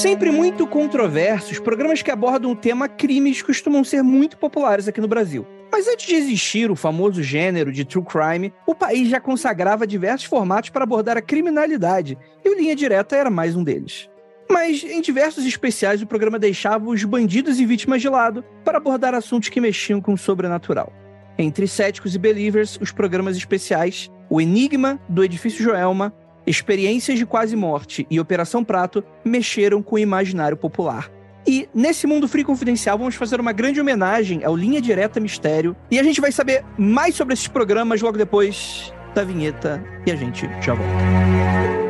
Sempre muito controversos, programas que abordam o tema crimes costumam ser muito populares aqui no Brasil. Mas antes de existir o famoso gênero de true crime, o país já consagrava diversos formatos para abordar a criminalidade, e o Linha Direta era mais um deles. Mas em diversos especiais o programa deixava os bandidos e vítimas de lado para abordar assuntos que mexiam com o sobrenatural. Entre céticos e believers, os programas especiais O Enigma do Edifício Joelma, Experiências de Quase Morte e Operação Prato mexeram com o imaginário popular. E nesse Mundo Free Confidencial vamos fazer uma grande homenagem ao Linha Direta Mistério e a gente vai saber mais sobre esses programas logo depois da vinheta e a gente já volta.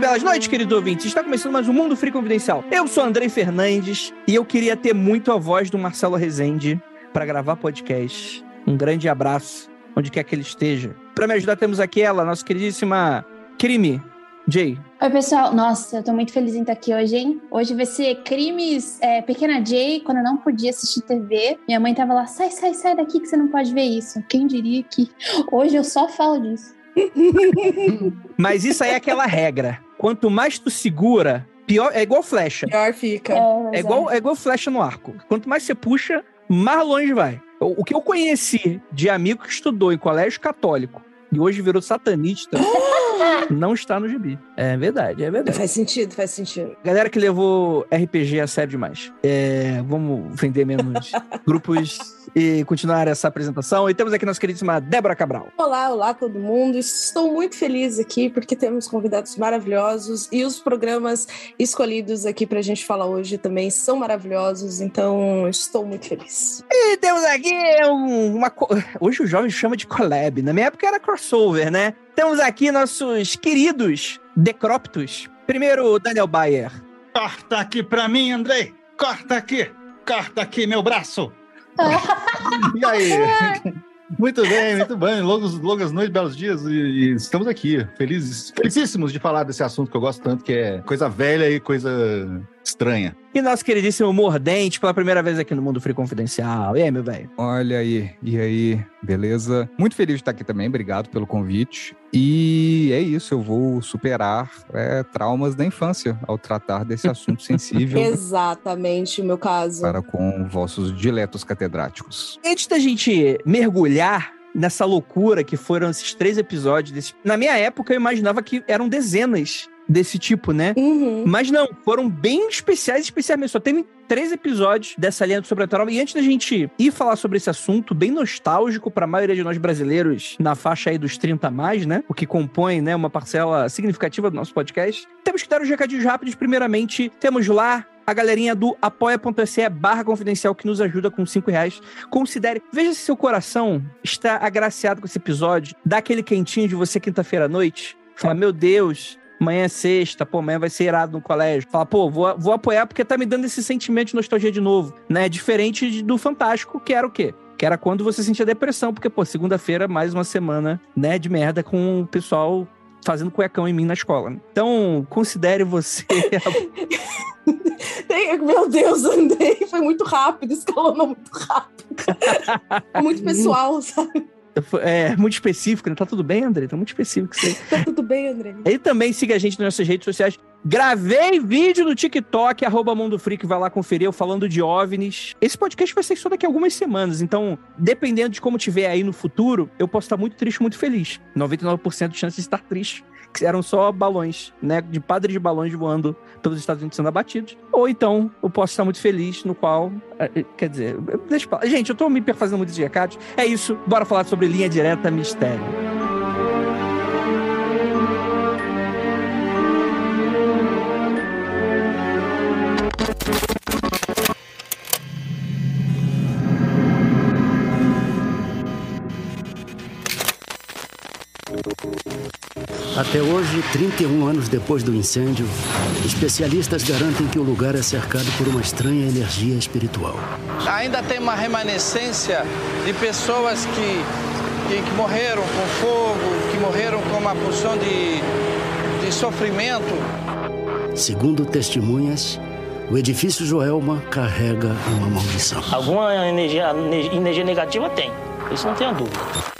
Belas noites, querido ouvinte. Está começando mais um Mundo Free Confidencial. Eu sou Andrei Fernandes e eu queria ter muito a voz do Marcelo Rezende para gravar podcast. Um grande abraço, onde quer que ele esteja. Para me ajudar, temos aqui ela, nossa queridíssima Crime, Jay. Oi, pessoal. Nossa, eu tô muito feliz em estar aqui hoje, hein? Hoje vai ser crimes é, Pequena Jay, quando eu não podia assistir TV. Minha mãe tava lá, sai, sai, sai daqui que você não pode ver isso. Quem diria que hoje eu só falo disso. Mas isso aí é aquela regra. Quanto mais tu segura, pior. É igual flecha. Pior fica. É, É igual, é igual flecha no arco. Quanto mais você puxa, mais longe vai. O, o que eu conheci de amigo que estudou em colégio católico e hoje virou satanista não está no gibi. É verdade, é verdade. Faz sentido, faz sentido. Galera que levou RPG a sério demais. É, vamos vender menos grupos e continuar essa apresentação. E temos aqui nossa queridíssima Débora Cabral. Olá, olá todo mundo. Estou muito feliz aqui porque temos convidados maravilhosos e os programas escolhidos aqui pra gente falar hoje também são maravilhosos, então estou muito feliz. E temos aqui um- uma. Hoje o jovem chama de collab. Na minha época era crossover, né? Temos aqui nossos queridos Decróptos. Primeiro, Daniel Bayer. Corta aqui pra mim, Andrei. Corta aqui. Corta aqui meu braço. e aí? Muito bem, muito bem. Longos, longas noites, belos dias. E, e estamos aqui, felizes, felicíssimos de falar desse assunto que eu gosto tanto, que é coisa velha e coisa estranha. E nosso queridíssimo Mordente, pela primeira vez aqui no Mundo Free Confidencial. E aí, meu velho? Olha aí, e aí, beleza? Muito feliz de estar aqui também, obrigado pelo convite. E é isso, eu vou superar é, traumas da infância ao tratar desse assunto sensível Exatamente o meu caso. para com vossos diletos catedráticos. Antes da gente mergulhar nessa loucura que foram esses três episódios, desse... na minha época eu imaginava que eram dezenas desse tipo, né? Uhum. Mas não, foram bem especiais, especiais mesmo. Só teve três episódios dessa linha do sobrenatural. E antes da gente ir falar sobre esse assunto, bem nostálgico para a maioria de nós brasileiros na faixa aí dos 30 a mais, né? O que compõe, né, uma parcela significativa do nosso podcast. Temos que dar os recadinhos rápidos. Primeiramente, temos lá a galerinha do apoia.se barra confidencial que nos ajuda com 5 reais. Considere, veja se seu coração está agraciado com esse episódio. Dá aquele quentinho de você quinta-feira à noite. Fala, meu Deus, amanhã é sexta, pô, amanhã vai ser irado no colégio. Fala, pô, vou, vou apoiar porque tá me dando esse sentimento de nostalgia de novo, né? Diferente do Fantástico, que era o quê? Que era quando você sentia depressão, porque, pô, segunda-feira, mais uma semana, né, de merda com o pessoal fazendo cuecão em mim na escola. Então, considere você. Meu Deus, Andrei, foi muito rápido, escalonou muito rápido. muito pessoal, sabe? É muito específico, né? Tá tudo bem, André? Tá muito específico aí. Tá tudo bem, Andrei. E também siga a gente nas nossas redes sociais. Gravei vídeo no TikTok, arroba Mundo Freak, vai lá conferir eu falando de OVNIs. Esse podcast vai ser só daqui a algumas semanas, então, dependendo de como tiver aí no futuro, eu posso estar muito triste, muito feliz. 99% de chance de estar triste. Que eram só balões, né? De padres de balões voando pelos Estados Unidos sendo abatidos. Ou então, eu posso estar muito feliz, no qual. eh, eh, Quer dizer, deixa falar. Gente, eu tô me perfazendo muito de recados. É isso, bora falar sobre linha direta mistério. Até hoje, 31 anos depois do incêndio, especialistas garantem que o lugar é cercado por uma estranha energia espiritual. Ainda tem uma remanescência de pessoas que, que, que morreram com fogo, que morreram com uma porção de, de sofrimento. Segundo testemunhas, o edifício Joelma carrega uma maldição. Alguma energia, energia negativa tem, isso não tenho dúvida.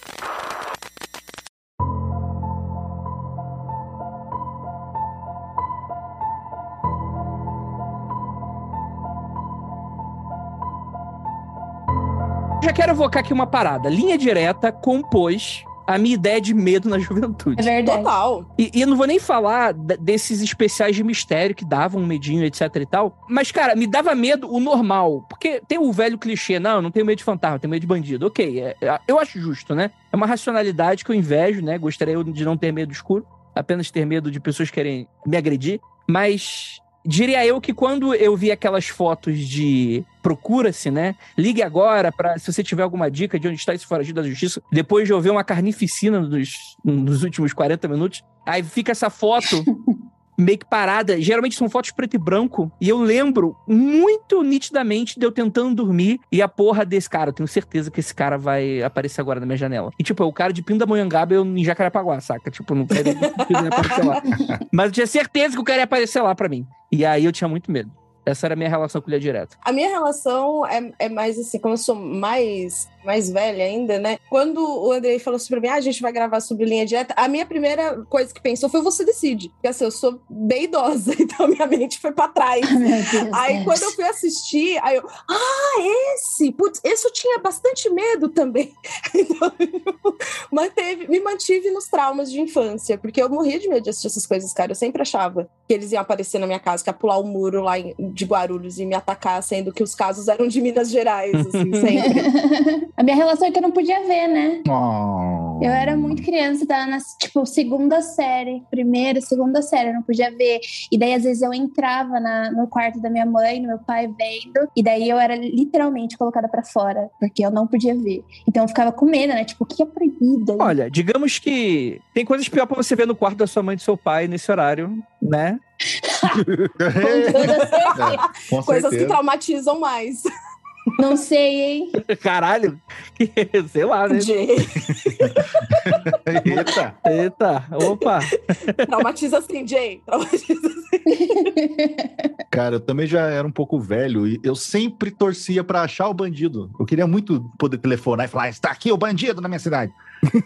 Quero evocar aqui uma parada. Linha direta compôs a minha ideia de medo na É juventude. verdade. Total. E, e eu não vou nem falar desses especiais de mistério que davam um medinho, etc e tal. Mas, cara, me dava medo o normal. Porque tem o velho clichê, não, eu não tenho medo de fantasma, eu tenho medo de bandido. Ok, é- é- eu acho justo, né? É uma racionalidade que eu invejo, né? Gostaria eu de não ter medo do escuro. Apenas ter medo de pessoas querem me agredir. Mas diria eu que quando eu vi aquelas fotos de procura-se, né? Ligue agora para se você tiver alguma dica de onde está esse foragido da justiça. Depois de eu ver uma carnificina nos, nos últimos 40 minutos, aí fica essa foto meio que parada. Geralmente são fotos preto e branco. E eu lembro muito nitidamente de eu tentando dormir e a porra desse cara. Eu tenho certeza que esse cara vai aparecer agora na minha janela. E tipo, é o cara de Pindamonhangaba eu em Jacarepaguá, saca? Tipo, não quero ele aparecer lá. Mas eu tinha certeza que o cara ia aparecer lá pra mim. E aí eu tinha muito medo. Essa era a minha relação com o Ilha Direta. A minha relação é, é mais assim, como eu sou mais, mais velha ainda, né? Quando o Andrei falou pra mim, ah, a gente vai gravar sobre linha direta, a minha primeira coisa que pensou foi você decide. Porque assim, eu sou bem idosa, então minha mente foi pra trás. Deus. Aí é. quando eu fui assistir, aí eu, ah, esse! Putz, esse eu tinha bastante medo também. Então, eu manteve, me mantive nos traumas de infância, porque eu morria de medo de assistir essas coisas, cara. Eu sempre achava que eles iam aparecer na minha casa, que ia pular o muro lá de Guarulhos e me atacar, sendo que os casos eram de Minas Gerais, assim, sempre. A minha relação é que eu não podia ver, né? Oh. Eu era muito criança, tava na, tipo, segunda série, primeira, segunda série, eu não podia ver. E daí, às vezes, eu entrava na- no quarto da minha mãe, no meu pai vendo, e daí eu era literalmente colocada pra fora, porque eu não podia ver. Então eu ficava com medo, né? Tipo, o que é proibido? Olha, digamos que tem coisas pior pra você ver no quarto da sua mãe e do seu pai nesse horário, né? Com toda certeza. Com Coisas que certeza. traumatizam mais. Não sei, hein? Caralho. Sei lá, né? Eita. Eita, opa. Traumatiza assim, Jay. Traumatiza assim. Cara, eu também já era um pouco velho e eu sempre torcia pra achar o bandido. Eu queria muito poder telefonar e falar: está aqui o bandido na minha cidade.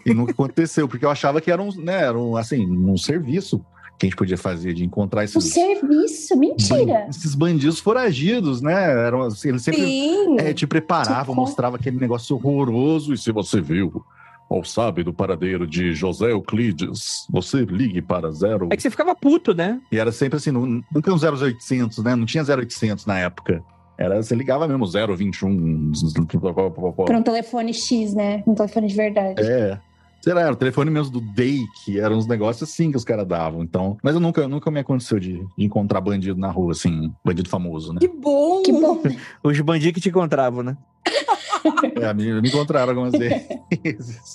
E nunca aconteceu, porque eu achava que era um, né, era um, assim, um serviço que a gente podia fazer de encontrar Um esses, serviço? Mentira! ban- esses bandidos foragidos, né? Eram, assim, eles sempre Sim. é, te preparavam, Socorro. mostrava aquele negócio horroroso. E se você viu ou sabe do paradeiro de José Euclides, você ligue para zero. É que você ficava puto, né? E era sempre assim, nu- nunca um 0800, né? Não tinha 0800 na época. Era, você ligava mesmo 021. Pra um telefone X, né? Um telefone de verdade. É. Sei lá, era o telefone mesmo do Day, que eram uns negócios assim que os caras davam. Então, mas eu nunca, nunca me aconteceu de, de encontrar bandido na rua, assim, bandido famoso, né? Que bom. Que bom. Os bandidos que te encontravam, né? É, me, me encontraram algumas vezes.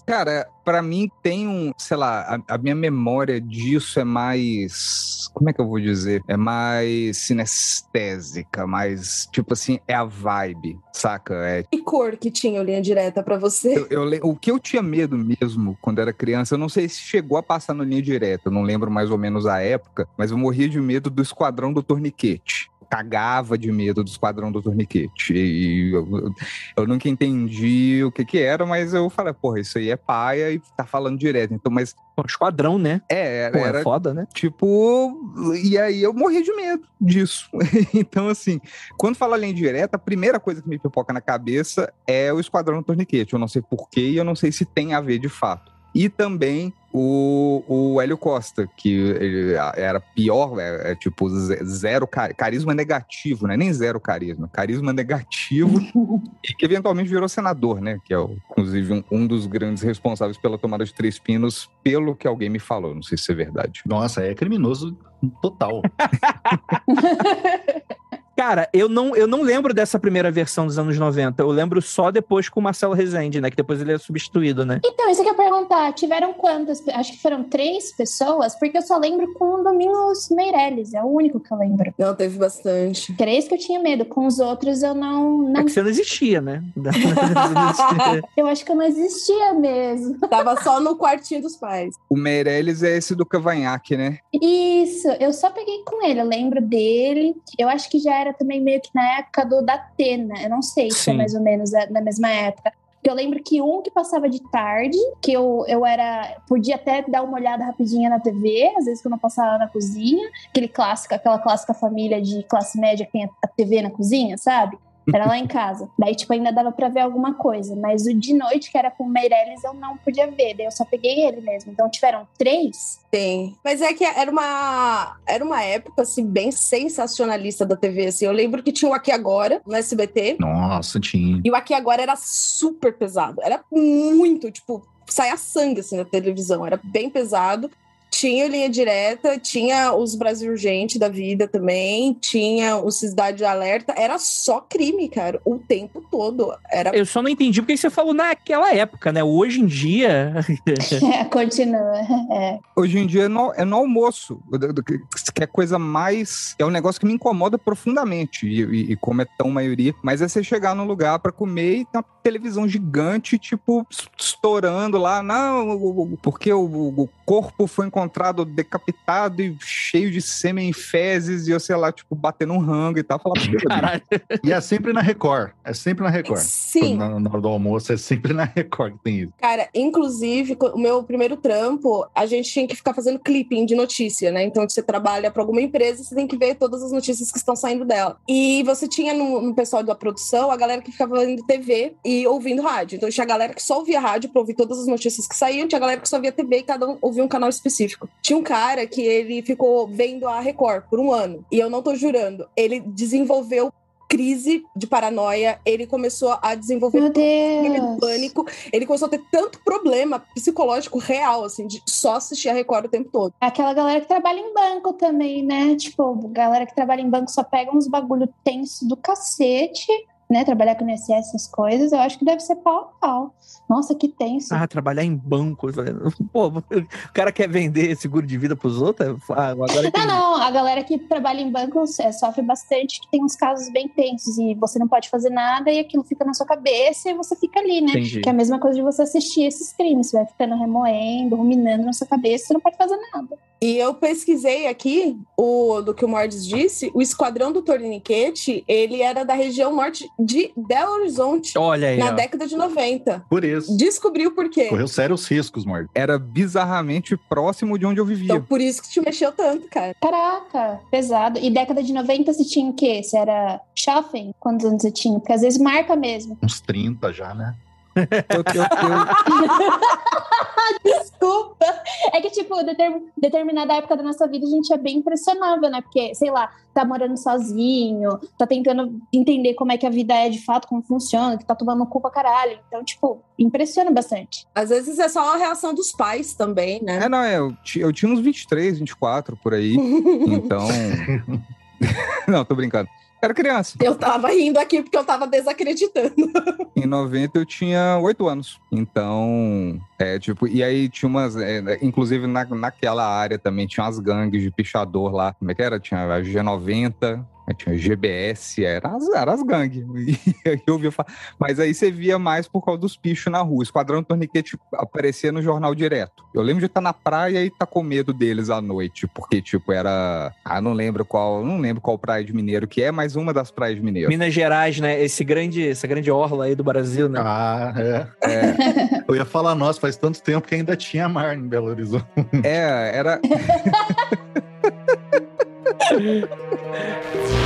Cara, pra mim tem um, sei lá, a, a minha memória disso é mais, como é que eu vou dizer? É mais sinestésica, mais, tipo assim, é a vibe, saca? É, Que cor que tinha o linha direta pra você? eu, eu o que eu tinha medo mesmo quando era criança, eu não sei se chegou a passar na linha direta, eu não lembro mais ou menos a época, mas eu morria de medo do Esquadrão do Torniquete. cagava de medo do Esquadrão do Torniquete. E eu, eu, eu nunca entendi o que que era, mas eu falei, porra, isso aí é paia e tá falando direto. Então, mas Pô, esquadrão, né? é, era, Pô, é era foda, né? tipo. E aí eu morri de medo disso. então, assim, quando fala linha direta, a primeira coisa que me pipoca na cabeça é o Esquadrão do Torniquete. Eu não sei porquê e eu não sei se tem a ver de fato. E também o, o Hélio Costa, que ele era pior, é, é tipo ze- zero ca- carisma negativo, né? Nem zero carisma, carisma negativo, e que eventualmente virou senador, né? Que é, o- inclusive, um, um dos grandes responsáveis pela tomada de Três Pinos, pelo que alguém me falou. Não sei se é verdade. Nossa, é criminoso total. Cara, eu não, eu não lembro dessa primeira versão dos anos 90. Eu lembro só depois com o Marcelo Rezende, né? Que depois ele é substituído, né? Então, isso que eu ia perguntar. Tiveram quantas? Acho que foram três pessoas, porque eu só lembro com o Domingos Meirelles. É o único que eu lembro. Não, teve bastante. Três que eu tinha medo. Com os outros eu não. É não... que você não existia, né? Você não existia. Eu acho que eu não existia mesmo. Tava só no quartinho dos pais. O Meirelles é esse do Cavanhaque, né? Isso, eu só peguei com ele, eu lembro dele. Eu acho que já era também meio que na época do da Atena. Eu não sei se é Sim. mais ou menos a- na mesma época. Eu lembro que um que passava de tarde, que eu, eu era. Podia até dar uma olhada rapidinha na TV, às vezes quando eu passava na cozinha, aquele clássico, aquela clássica família de classe média que tem a TV na cozinha, sabe? Era lá em casa. Daí, tipo, ainda dava pra ver alguma coisa. Mas o de noite, que era com o Meirelles, eu não podia ver. Daí eu só peguei ele mesmo. Então tiveram três. Tem. Mas é que era uma, era uma época, assim, bem sensacionalista da TV, assim. Eu lembro que tinha o Aqui Agora, no SBT. Nossa, tinha. E o Aqui Agora era super pesado. Era muito, tipo, saia sangue, assim, na televisão. Era bem pesado. Tinha o Linha Direta, tinha os Brasil Urgente da vida também, tinha o Cidade Alerta. Era só crime, cara, o tempo todo. Era Eu só não entendi porque você falou naquela época, né? Hoje em dia. É, continua. É. Hoje em dia é no, é no almoço, que que é coisa mais. É um negócio que me incomoda profundamente, e, e- e como é tão maioria, mas é você chegar num lugar pra comer e tem uma televisão gigante, tipo, estourando lá, não, porque o, o corpo foi encontrado decapitado e cheio de sêmen e fezes, e eu sei lá, tipo, batendo um rango e tal. Falar, "Meu Caralho. E é sempre na Record. É sempre na Record. Sim. Na, na hora do almoço, é sempre na Record que tem isso. Cara, inclusive, o meu primeiro trampo, a gente tinha que ficar fazendo clipping de notícia, né? Então, você trabalha para alguma empresa, você tem que ver todas as notícias que estão saindo dela. E você tinha no, no pessoal da produção a galera que ficava vendo TV e ouvindo rádio. Então, tinha a galera que só ouvia rádio para ouvir todas as notícias que saíam, tinha a galera que só via TV e cada um ouvia um canal específico. Tinha um cara que ele ficou vendo a Record por um ano, e eu não tô jurando, ele desenvolveu crise de paranoia, ele começou a desenvolver Deus. pânico. Ele começou a ter tanto problema psicológico real, assim, de só assistir a Record o tempo todo. Aquela galera que trabalha em banco também, né? Tipo, galera que trabalha em banco só pega uns bagulho tenso do cacete, né? Trabalhar com INSS, essas coisas, eu acho que deve ser pau a pau. Nossa, que tenso. Ah, trabalhar em banco. Pô, o cara quer vender seguro de vida pros outros? Ah, agora Não, não, a galera que trabalha em banco é, sofre bastante, que tem uns casos bem tensos e você não pode fazer nada e aquilo fica na sua cabeça e você fica ali, né? Entendi. Que é a mesma coisa de você assistir esses crimes, você vai ficando remoendo, ruminando na sua cabeça, você não pode fazer nada. E eu pesquisei aqui o do que o Mordes disse, o Esquadrão do Torniquete, ele era da região norte de Belo Horizonte, Olha aí. na ó. década de 90. Por isso. Descobriu por quê. Correu sérios riscos, Morgan. Era bizarramente próximo de onde eu vivia. Então, por isso que te mexeu tanto, cara. Caraca, pesado. E década de 90 você tinha o quê? Você era shopping? Quantos anos você tinha? Porque às vezes marca mesmo. Uns 30 já, né? Eu- eu- eu- Desculpa. É que, tipo, determ- determinada época da nossa vida a gente é bem impressionável, né? Porque, sei lá, tá morando sozinho, tá tentando entender como é que a vida é de fato, como funciona, que tá tomando cu pra caralho. Então, tipo, impressiona bastante. Às vezes é só a reação dos pais também, né? É, não, é, eu, eu tinha uns 23, 24 por aí. Então. não, tô brincando. Era criança. Eu tava rindo aqui porque eu tava desacreditando. Em 90 eu tinha 8 anos. Então, é tipo, e aí tinha umas. é, inclusive na, naquela área também tinha umas gangues de pichador lá. Como é que era? Tinha a G90. Aí tinha GBS, era as, era as gangues. E eu via falar. Mas aí você via mais por causa dos pichos na rua. Esquadrão Torniquete aparecia no jornal direto. Eu lembro de estar na praia e estar com medo deles à noite, porque, tipo, era. Ah, não lembro qual. Não lembro qual praia de Mineiro que é, mas uma das praias de Mineiro. Minas Gerais, né? Esse grande, essa grande orla aí do Brasil, né? Ah, é. é. Eu ia falar, nossa, faz tanto tempo que ainda tinha mar em Belo Horizonte. É, era.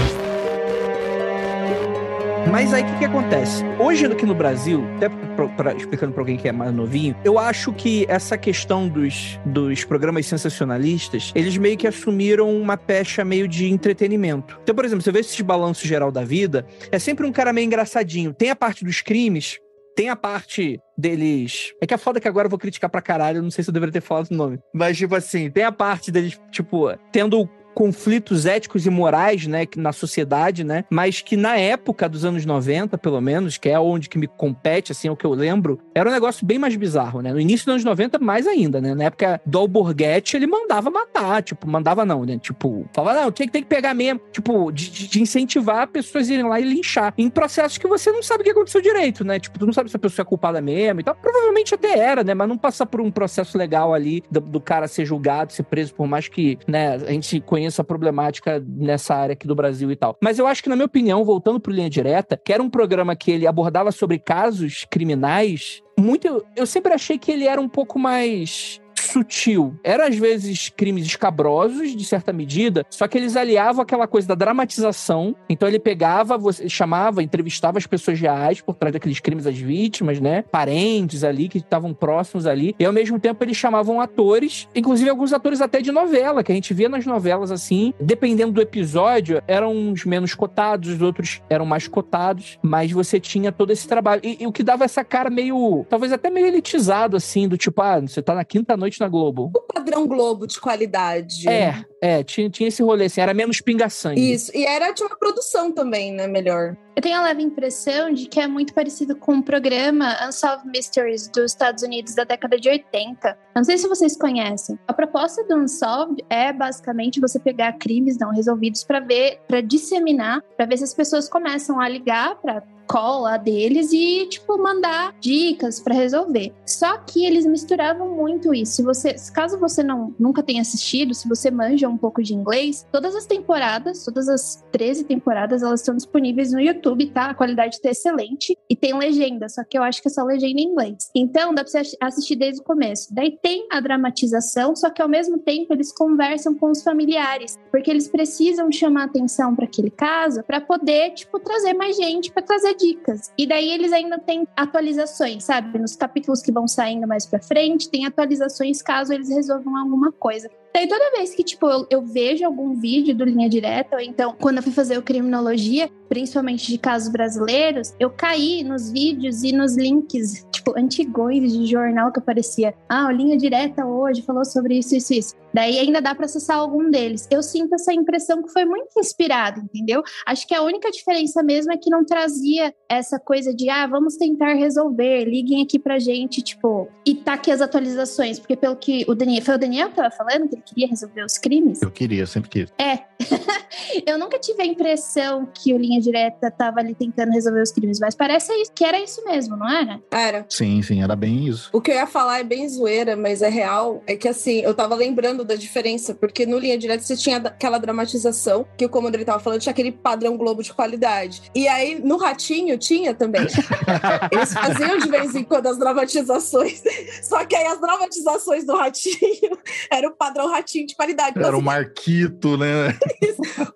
Mas aí o que, que acontece? Hoje aqui no Brasil, até pra, pra, explicando para alguém que é mais novinho, eu acho que essa questão dos, dos programas sensacionalistas, eles meio que assumiram uma pecha meio de entretenimento. Então, por exemplo, você vê esses balanços geral da vida, é sempre um cara meio engraçadinho. Tem a parte dos crimes, tem a parte deles. É que a foda é que agora eu vou criticar pra caralho, não sei se eu deveria ter falado o nome. Mas, tipo assim, tem a parte deles, tipo, tendo conflitos éticos e morais, né, na sociedade, né, mas que na época dos anos 90, pelo menos, que é onde que me compete, assim, é o que eu lembro, era um negócio bem mais bizarro, né, no início dos anos 90, mais ainda, né, na época do Alborguete, ele mandava matar, tipo, mandava não, né, tipo, falava, não, que, tem que pegar mesmo, tipo, de, de incentivar pessoas a irem lá e linchar, em processos que você não sabe o que aconteceu direito, né, tipo, tu não sabe se a pessoa é culpada mesmo e tal, provavelmente até era, né, mas não passar por um processo legal ali, do, do cara ser julgado, ser preso, por mais que, né, a gente conheça conheço a problemática nessa área aqui do Brasil e tal. Mas eu acho que, na minha opinião, voltando pro Linha Direta, que era um programa que ele abordava sobre casos criminais, muito. Eu sempre achei que ele era um pouco mais sutil. Era às vezes crimes escabrosos, de certa medida, só que eles aliavam aquela coisa da dramatização. Então ele pegava, você, chamava, entrevistava as pessoas reais por trás daqueles crimes, as vítimas, né? Parentes ali que estavam próximos ali. E ao mesmo tempo eles chamavam atores, inclusive alguns atores até de novela, que a gente via nas novelas assim, dependendo do episódio, eram uns menos cotados, os outros eram mais cotados, mas você tinha todo esse trabalho. E, e o que dava essa cara meio, talvez até meio elitizado, assim, do tipo, ah, você tá na quinta noite na Globo. O padrão Globo de qualidade. É, é, tinha, tinha esse rolê, assim, era menos pinga-sangue. Isso, e era de uma produção também, né, melhor. Eu tenho a leve impressão de que é muito parecido com o programa Unsolved Mysteries dos Estados Unidos da década de 80. Não sei se vocês conhecem. A proposta do Unsolved é basicamente você pegar crimes não resolvidos para ver, para disseminar, para ver se as pessoas começam a ligar para cola deles e, tipo, mandar dicas para resolver. Só que eles misturavam muito isso. Se você, caso você não nunca tenha assistido, se você manja um pouco de inglês, todas as temporadas, todas as 13 temporadas, elas estão disponíveis no YouTube, tá? A qualidade tá excelente e tem legenda, só que eu acho que é só legenda em inglês. Então, dá pra você assistir desde o começo. Daí tem a dramatização, só que ao mesmo tempo eles conversam com os familiares, porque eles precisam chamar atenção para aquele caso para poder, tipo, trazer mais gente para trazer dicas. E daí eles ainda têm atualizações, sabe? Nos capítulos que vão saindo mais pra frente, tem atualizações caso eles resolvam alguma coisa. Daí toda vez que, tipo, eu, eu, vejo algum vídeo do Linha Direta, ou então quando eu fui fazer o Criminologia, principalmente de casos brasileiros, eu caí nos vídeos e nos links, tipo, antigões de jornal que aparecia. Ah, o Linha Direta hoje falou sobre isso, isso, isso. Daí ainda dá para acessar algum deles. Eu sinto essa impressão que foi muito inspirado, entendeu? Acho que a única diferença mesmo é que não trazia essa coisa de, ah, vamos tentar resolver, liguem aqui pra gente, tipo, e tá aqui as atualizações, porque pelo que o Daniel, foi o Daniel que tava falando, que ele queria resolver os crimes? Eu queria, sempre quis. É. eu nunca tive a impressão que o Linha Direta tava ali tentando resolver os crimes, mas parece que era isso mesmo, não era? Era. Sim, sim, era bem isso. O que eu ia falar é bem zoeira, mas é real. É que assim, eu tava lembrando da diferença, porque no Linha Direta você tinha aquela dramatização, que o comandante tava falando, tinha aquele padrão Globo de qualidade. E aí, no Ratinho, tinha também. Eles faziam de vez em quando as dramatizações. Só que aí as dramatizações do Ratinho era o padrão Ratinho de qualidade. Então, era o assim, Marquito, né?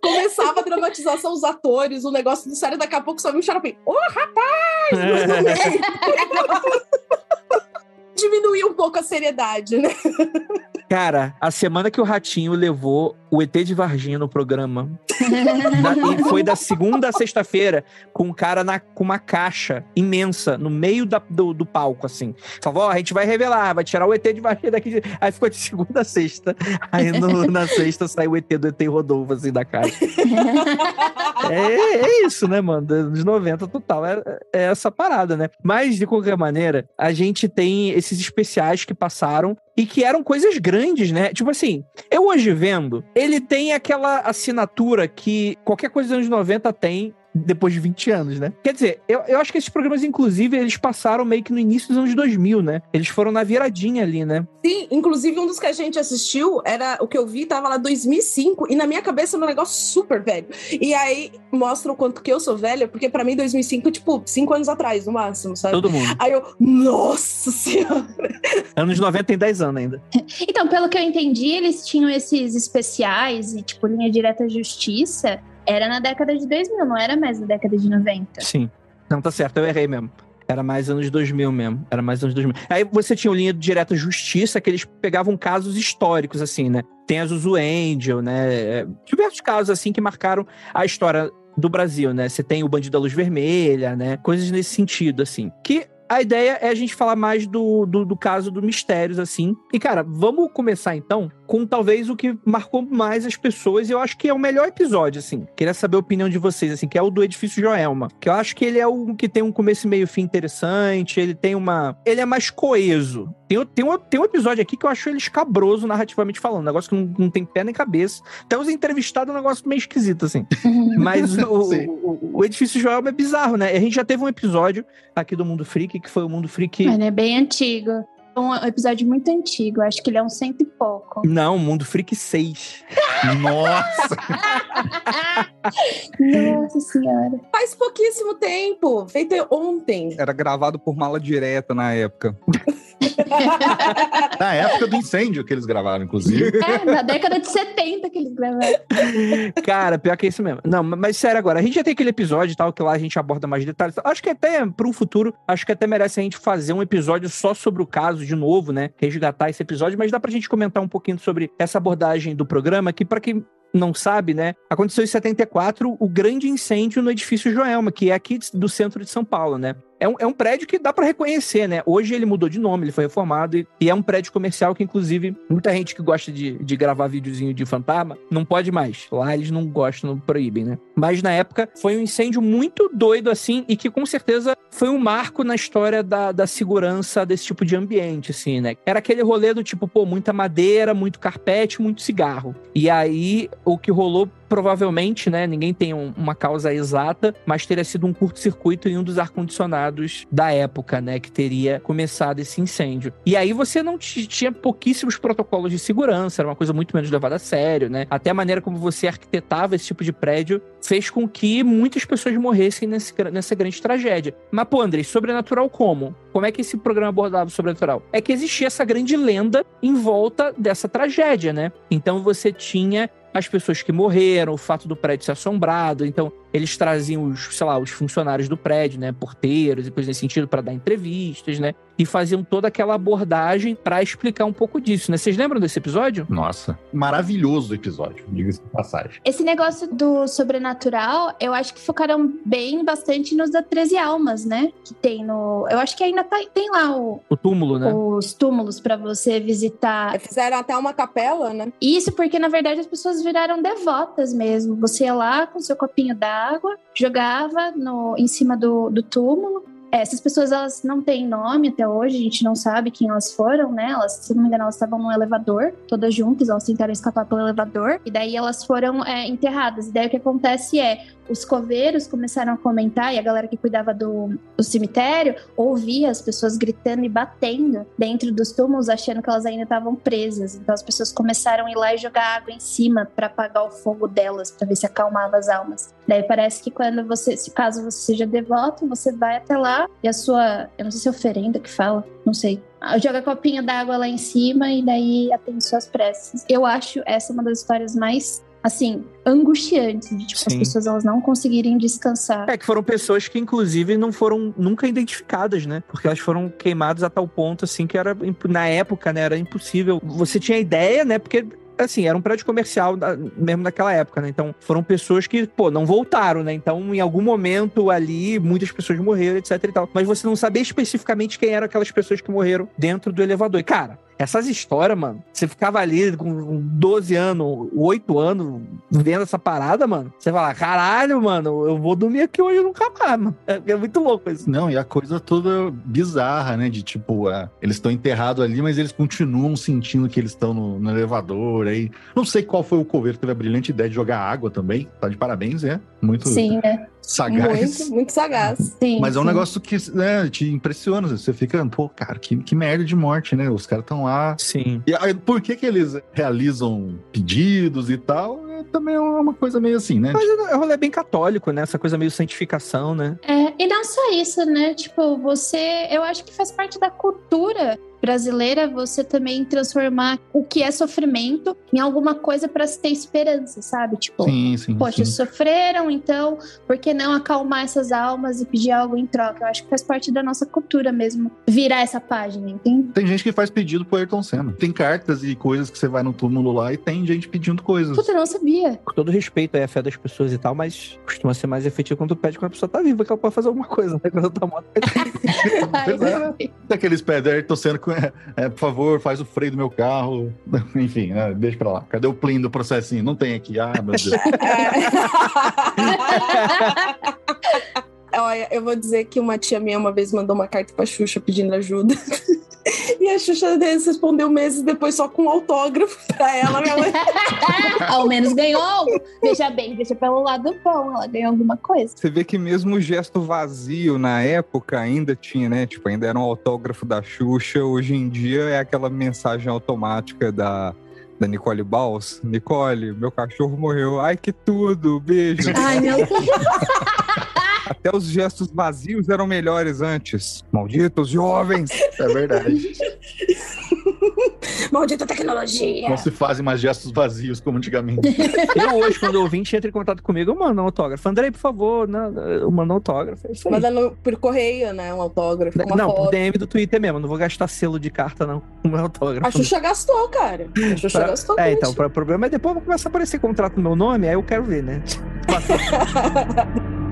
Começava a dramatização, os atores, o negócio do sério, daqui a pouco só me um xarope. Ô, oh, rapaz! Meio. Diminuir um pouco a seriedade, né? Cara, a semana que o Ratinho levou o ET de Varginha no programa. foi da segunda a sexta-feira, com um cara na, com uma caixa imensa no meio da, do, do palco, assim. Falou: ó, a gente vai revelar, vai tirar o ET de Varginha daqui. Aí ficou de segunda a sexta. Aí no, na sexta saiu o ET do ET Rodolfo, assim, da caixa. é, é, isso, né, mano? Dos 90 total. É, é essa parada, né? Mas, de qualquer maneira, a gente tem esses especiais que passaram e que eram coisas grandes, né? Tipo assim, eu hoje vendo, ele tem aquela assinatura que qualquer coisa dos anos 90 tem, depois de 20 anos, né? Quer dizer, eu, eu acho que esses programas, inclusive, eles passaram meio que no início dos anos 2000, né? Eles foram na viradinha ali, né? Sim, inclusive um dos que a gente assistiu era o que eu vi, tava lá 2005, e na minha cabeça era um negócio super velho. E aí mostra o quanto que eu sou velha, porque para mim 2005, tipo, 5 anos atrás, no máximo, sabe? Todo mundo. Aí eu, nossa senhora! Anos 90 tem 10 anos ainda. Então, pelo que eu entendi, eles tinham esses especiais e, tipo, linha direta à justiça. Era na década de 2000, não era mais na década de 90. Sim. Não, tá certo, eu errei mesmo. Era mais anos 2000 mesmo. Era mais anos 2000. Aí você tinha o linha direta justiça, que eles pegavam casos históricos, assim, né? Tem a Zuzu Angel, né? É, Diversos casos, assim, que marcaram a história do Brasil, né? Você tem o Bandido da Luz Vermelha, né? Coisas nesse sentido, assim. Que a ideia é a gente falar mais do, do, do, caso do Mistérios, assim. E, cara, vamos começar então com talvez o que marcou mais as pessoas, e eu acho que é o melhor episódio, assim. Queria saber a opinião de vocês, assim, que é o do Edifício Joelma. Que eu acho que ele é o que tem um começo e meio fim interessante, ele tem uma. Ele é mais coeso. Tem, tem, um, tem um episódio aqui que eu acho ele escabroso narrativamente falando, um negócio que não, não tem pé nem cabeça. Até os entrevistados é um negócio meio esquisito, assim. Mas o, o, o, Edifício Joelma é bizarro, né? A gente já teve um episódio aqui do Mundo Freak, que foi o Mundo Freak. Mas é bem antigo um episódio muito antigo. Acho que ele é um cento e pouco. Não, Mundo Freak 6. Nossa! Nossa senhora. Faz pouquíssimo tempo. Feito ontem. Era gravado por mala direta na época. na época do incêndio que eles gravaram, inclusive. É, na década de 70 que eles gravaram. Cara, pior que é isso mesmo. Não, mas sério agora, a gente já tem aquele episódio e tal, que lá a gente aborda mais detalhes. Acho que até para um futuro, acho que até merece a gente fazer um episódio só sobre o caso de novo, né? Resgatar esse episódio, mas dá pra gente comentar um pouquinho sobre essa abordagem do programa, que para quem não sabe, né? Aconteceu em 74 o grande incêndio no edifício Joelma, que é aqui do centro de São Paulo, né? É um, é um prédio que dá para reconhecer, né? Hoje ele mudou de nome, ele foi reformado e, e, é um prédio comercial que, inclusive, muita gente que gosta de, de gravar videozinho de fantasma não pode mais. Lá eles não gostam, não proíbem, né? Mas na época foi um incêndio muito doido assim e que com certeza foi um marco na história da, da segurança desse tipo de ambiente, assim, né? Era aquele rolê do tipo, pô, muita madeira, muito carpete, muito cigarro. E aí o que rolou provavelmente, né, ninguém tem um, uma causa exata, mas teria sido um curto-circuito em um dos ar-condicionados da época, né, que teria começado esse incêndio. E aí você não tinha pouquíssimos protocolos de segurança, era uma coisa muito menos levada a sério, né? Até a maneira como você arquitetava esse tipo de prédio fez com que muitas pessoas morressem nesse, nessa grande tragédia. Mas, pô, André, sobrenatural como? Como é que esse programa abordava o sobrenatural? É que existia essa grande lenda em volta dessa tragédia, né? Então você tinha as pessoas que morreram, o fato do prédio ser assombrado. Então, eles traziam os, sei lá, os funcionários do prédio, né, porteiros e coisas nesse sentido para dar entrevistas, né? E faziam toda aquela abordagem para explicar um pouco disso, né? Vocês lembram desse episódio? Nossa, maravilhoso episódio, diga-se de passagem. Esse negócio do sobrenatural, eu acho que focaram bem bastante nos da 13 almas, né? Que tem no, eu acho que ainda tá, tem lá o o túmulo, né? Os túmulos para você visitar. Fizeram até uma capela, né? Isso porque na verdade as pessoas viraram devotas mesmo. Você ia lá com seu copinho d'água água, jogava no, em cima do, do túmulo. Essas pessoas elas não têm nome até hoje, a gente não sabe quem elas foram, né? Elas, se não me engano, elas estavam no elevador, todas juntas, elas tentaram escapar pelo elevador, e daí elas foram é, enterradas. E daí o que acontece é os coveiros começaram a comentar e a galera que cuidava do, do, cemitério ouvia as pessoas gritando e batendo dentro dos túmulos, achando que elas ainda estavam presas. Então as pessoas começaram a ir lá e jogar água em cima para apagar o fogo delas, para ver se acalmava as almas. Daí parece que quando você, se caso você seja devoto, você vai até lá e a sua, eu não sei se é oferenda que fala, não sei, joga copinho d'água lá em cima e daí atende suas preces. Eu acho essa uma das histórias mais assim, angustiantes, de tipo, Sim. as pessoas elas não conseguirem descansar. É que foram pessoas que, inclusive, não foram nunca identificadas, né? Porque elas foram queimadas a tal ponto, assim, que era, na época, né, era impossível. Você tinha ideia, né? Porque assim, era um prédio comercial mesmo naquela época, né? Então, foram pessoas que, pô, não voltaram, né? Então, em algum momento ali, muitas pessoas morreram, etc e tal. Mas você não sabia especificamente quem eram aquelas pessoas que morreram dentro do elevador. E, cara, Essas histórias, mano, você ficava ali com 12 anos, 8 anos, vendo essa parada, mano. Você fala, caralho, mano, eu vou dormir aqui hoje nunca mais, mano. É, é muito louco isso. Não, e a coisa toda bizarra, né? De tipo, é, eles estão enterrados ali, mas eles continuam sentindo que eles estão no, no elevador. Aí, não sei qual foi o coveiro que teve a brilhante ideia de jogar água também. Tá de parabéns, é? Muito Sim, né? Sagaz. Muito, muito sagaz. Sim, Mas é um sim. negócio que né, te impressiona. Você fica, pô, cara, que, que merda de morte, né? Os caras estão lá. Sim. E aí, por que que eles realizam pedidos e tal? É, também é uma coisa meio assim, né? Mas é um rolê bem católico, né? Essa coisa meio santificação, né? É, e não só isso, né? Tipo, você. Eu acho que faz parte da cultura brasileira você também transformar o que é sofrimento em alguma coisa para se ter esperança, sabe? Tipo, Sim, sim. poxa, sim. sofreram, então por que não acalmar essas almas e pedir algo em troca? Eu acho que faz parte da nossa cultura mesmo virar essa página, entende? Tem gente que faz pedido pro Ayrton Senna. Tem cartas e coisas que você vai no túmulo lá e tem gente pedindo coisas. Puta, eu não sabia. Com todo respeito aí à fé das pessoas e tal, mas costuma ser mais efetivo quando tu pede quando a pessoa tá viva, que ela pode fazer alguma coisa, né? Quando ela tá morta. É. Tem aqueles pedem, Ayrton Senna, é, por favor, faz o freio do meu carro. Enfim, né, deixa pra lá. Cadê o plin do processinho? Não tem aqui. Ah, meu Deus. Olha, eu vou dizer que uma tia minha uma vez mandou uma carta pra Xuxa pedindo ajuda. E a Xuxa respondeu meses depois só com um autógrafo pra ela. Minha mãe. Ao menos ganhou. Veja bem, veja pelo lado bom, ela ganhou alguma coisa. Você vê que mesmo o gesto vazio na época ainda tinha, né? Tipo, ainda era um autógrafo da Xuxa. Hoje em dia é aquela mensagem automática da, da Nicole Baus. Nicole, meu cachorro morreu. Ai, que tudo, beijo. Ai, meu Deus. Até os gestos vazios eram melhores antes. Malditos jovens! É verdade. Maldita tecnologia. Não se fazem mais gestos vazios como antigamente. Eu hoje, quando o ouvinte entra em contato comigo, eu mando um autógrafo. Andrei, por favor, não, eu mando um autógrafo. É. Manda no- por correio, né? Um autógrafo, uma não, por foto. DM do Twitter mesmo. Não vou gastar selo de carta, não. Meu autógrafo. A Xuxa gastou, cara. A Xuxa Pra- gastou. É, muito. então, o problema é depois vai começar a aparecer contrato no meu nome, aí eu quero ver, né?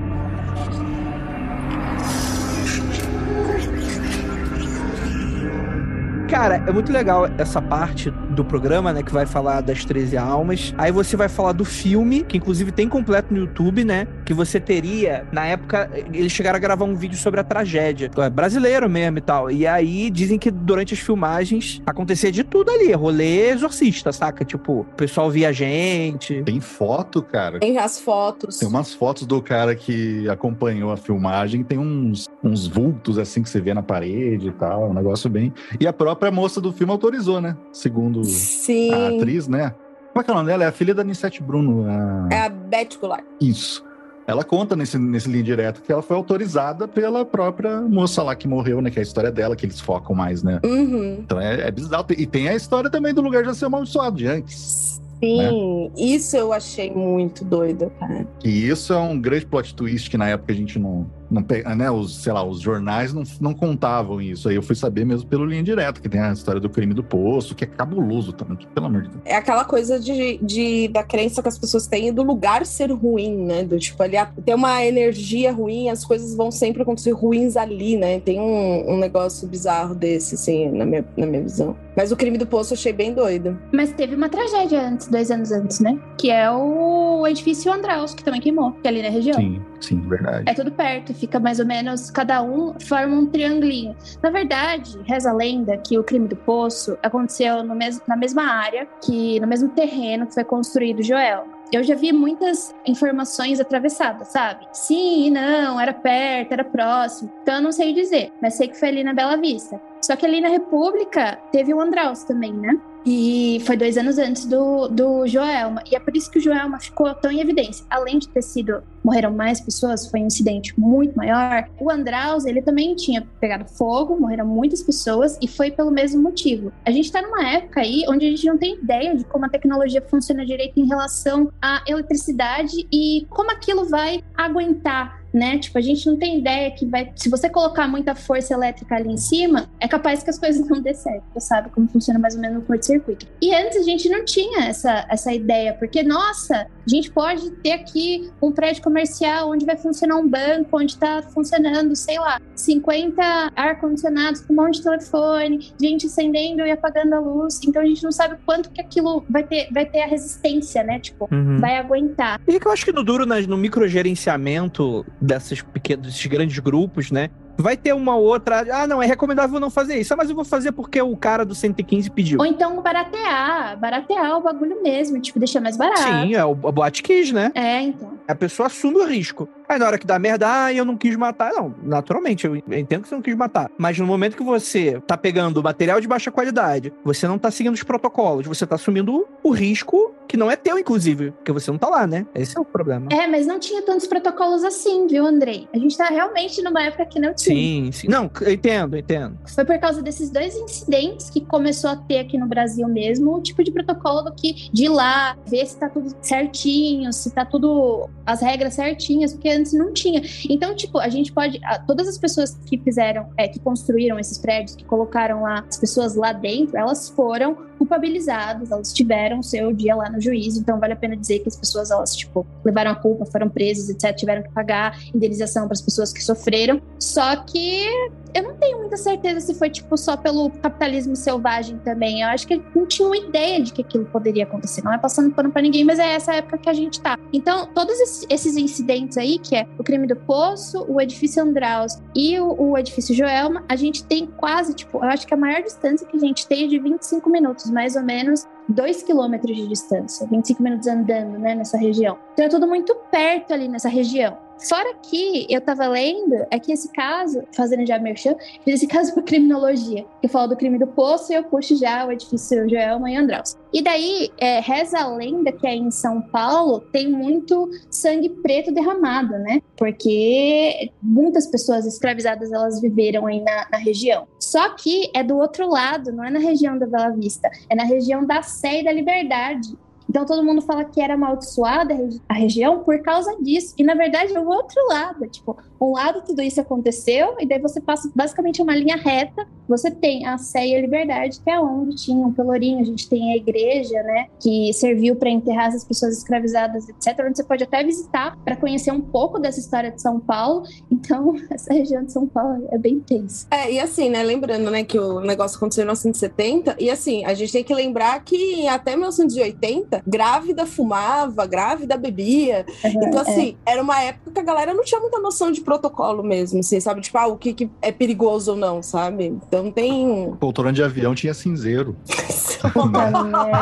Cara, é muito legal essa parte do programa, né? Que vai falar das 13 almas. Aí você vai falar do filme, que inclusive tem completo no YouTube, né? Que você teria, na época, eles chegaram a gravar um vídeo sobre a tragédia. É brasileiro mesmo e tal. E aí dizem que durante as filmagens acontecia de tudo ali. Rolê exorcista, saca? Tipo, o pessoal via gente. Tem foto, cara. Tem as fotos. Tem umas fotos do cara que acompanhou a filmagem, tem uns, uns vultos assim que você vê na parede e tal, um negócio bem. E a própria moça do filme autorizou, né? Segundo Sim. a atriz, né? Como é que é o nome dela? É a filha da Nissete Bruno. a- É a Beth Goulart. Isso. Ela conta nesse, nesse linha direto que ela foi autorizada pela própria moça lá que morreu, né? Que é a história dela, que eles focam mais, né? Uhum. Então é, é bizarro. E tem a história também do lugar já ser amaldiçoado de antes. Sim, isso eu achei muito doido, cara. Que isso é um grande plot twist que na época a gente não. Não né, os, sei lá, os jornais não, não contavam isso. Aí eu fui saber mesmo pelo linha direto, que tem a história do crime do poço, que é cabuloso também, que, pelo amor de Deus. É aquela coisa de, de- da crença que as pessoas têm do lugar ser ruim, né? Do tipo, ali tem uma energia ruim, as coisas vão sempre acontecer ruins ali, né? Tem um, um negócio bizarro desse, assim, na minha, na minha visão. Mas o crime do poço eu achei bem doido. Mas teve uma tragédia antes, dois anos antes, né? Que é o edifício Andraus, que também queimou, que é ali na região. Sim, sim, verdade. É tudo perto, fica mais ou menos, cada um forma um triangulinho. Na verdade, reza a lenda que o crime do poço aconteceu mes na mesma área, que no mesmo terreno que foi construído Joel. Eu já vi muitas informações atravessadas, sabe? Sim, não, era perto, era próximo. Então eu não sei dizer, mas sei que foi ali na Bela Vista. Só que ali na República teve o Andraus também, né? E foi dois anos antes do, do Joelma. E é por isso que o Joelma ficou tão em evidência. Além de ter sido. Morreram mais pessoas, foi um incidente muito maior. O Andraus, ele também tinha pegado fogo, morreram muitas pessoas, e foi pelo mesmo motivo. A gente tá numa época aí onde a gente não tem ideia de como a tecnologia funciona direito em relação à eletricidade e como aquilo vai aguentar né? Tipo, a gente não tem ideia que vai. Se você colocar muita força elétrica ali em cima, é capaz que as coisas não dê certo. Você sabe como funciona mais ou menos o curto-circuito. E antes a gente não tinha essa, essa ideia, porque, nossa, a gente pode ter aqui um prédio comercial onde vai funcionar um banco, onde está funcionando, sei lá, 50 ar-condicionados com um monte de telefone, gente acendendo e apagando a luz. Então a gente não sabe quanto que aquilo vai ter, vai ter a resistência, né? Tipo, Uhum. vai aguentar. E que eu acho que no duro, nas- no microgerenciamento dessas pequenos, desses grandes grupos, né? Vai ter uma outra. Ah, não, é recomendável não fazer isso. Ah, mas eu vou fazer porque o cara do 115 pediu. Ou então baratear, baratear o bagulho mesmo, tipo, deixar mais barato. Sim, é o, o boate quis, né? É, então. A pessoa assume o risco. Aí na hora que dá merda, ah, eu não quis matar. Não, naturalmente, eu entendo que você não quis matar. Mas no momento que você tá pegando material de baixa qualidade, você não tá seguindo os protocolos, você tá assumindo o risco que não é teu, inclusive, porque você não tá lá, né? Esse é o problema. É, mas não tinha tantos protocolos assim, viu, Andrei? A gente tá realmente numa época que não tinha. Sim, sim. Não, eu entendo, entendo. Foi por causa desses dois incidentes que começou a ter aqui no Brasil mesmo o tipo de protocolo que de ir lá, ver se tá tudo certinho, se tá tudo as regras certinhas, porque antes não tinha. Então, tipo, a gente pode. Todas as pessoas que fizeram, é, que construíram esses prédios, que colocaram lá as pessoas lá dentro, elas foram culpabilizadas, elas tiveram seu dia lá no juízo, então vale a pena dizer que as pessoas, elas, tipo, levaram a culpa, foram presas, etc., tiveram que pagar indenização para as pessoas que sofreram. Só que eu não tenho muita certeza se foi, tipo, só pelo capitalismo selvagem também. Eu acho que não tinha uma ideia de que aquilo poderia acontecer. Não é passando pano pra ninguém, mas é essa época que a gente tá. Então, todos esses incidentes aí, que é o crime do Poço, o edifício Andraus e o, o edifício Joelma, a gente tem quase, tipo, eu acho que a maior distância que a gente tem é de 25 minutos, mais ou menos, 2 quilômetros de distância, 25 minutos andando, né, nessa região. Então é tudo muito perto ali nessa região. Fora que eu tava lendo, é que esse caso, fazendo já merchan, fiz esse caso por criminologia, que eu falo do crime do poço e eu puxo já o edifício Joelma e Andraus. E daí, é, reza a lenda que aí em São Paulo tem muito sangue preto derramado, né? Porque muitas pessoas escravizadas, elas viveram aí na, na região. Só que é do outro lado, não é na região da Bela Vista, é na região da Sé e da Liberdade. Então todo mundo fala que era amaldiçoada a regi- a região por causa disso. E na verdade é o outro lado. Tipo, um lado tudo isso aconteceu, e daí você passa basicamente uma linha reta. Você tem a Sé e a Liberdade, que é onde tinha um pelourinho. A gente tem a igreja, né? Que serviu para enterrar essas pessoas escravizadas, etc. Onde você pode até visitar para conhecer um pouco dessa história de São Paulo. Então, essa região de São Paulo é bem tensa. É, e assim, né, lembrando, né, que o negócio aconteceu em 1970, e assim, a gente tem que lembrar que até 1980, grávida fumava, grávida bebia, então assim, era uma época que a galera não tinha muita noção de protocolo mesmo, assim, sabe, tipo, ah, o que, que é perigoso ou não, sabe, então tem... Poltrona de avião tinha cinzeiro.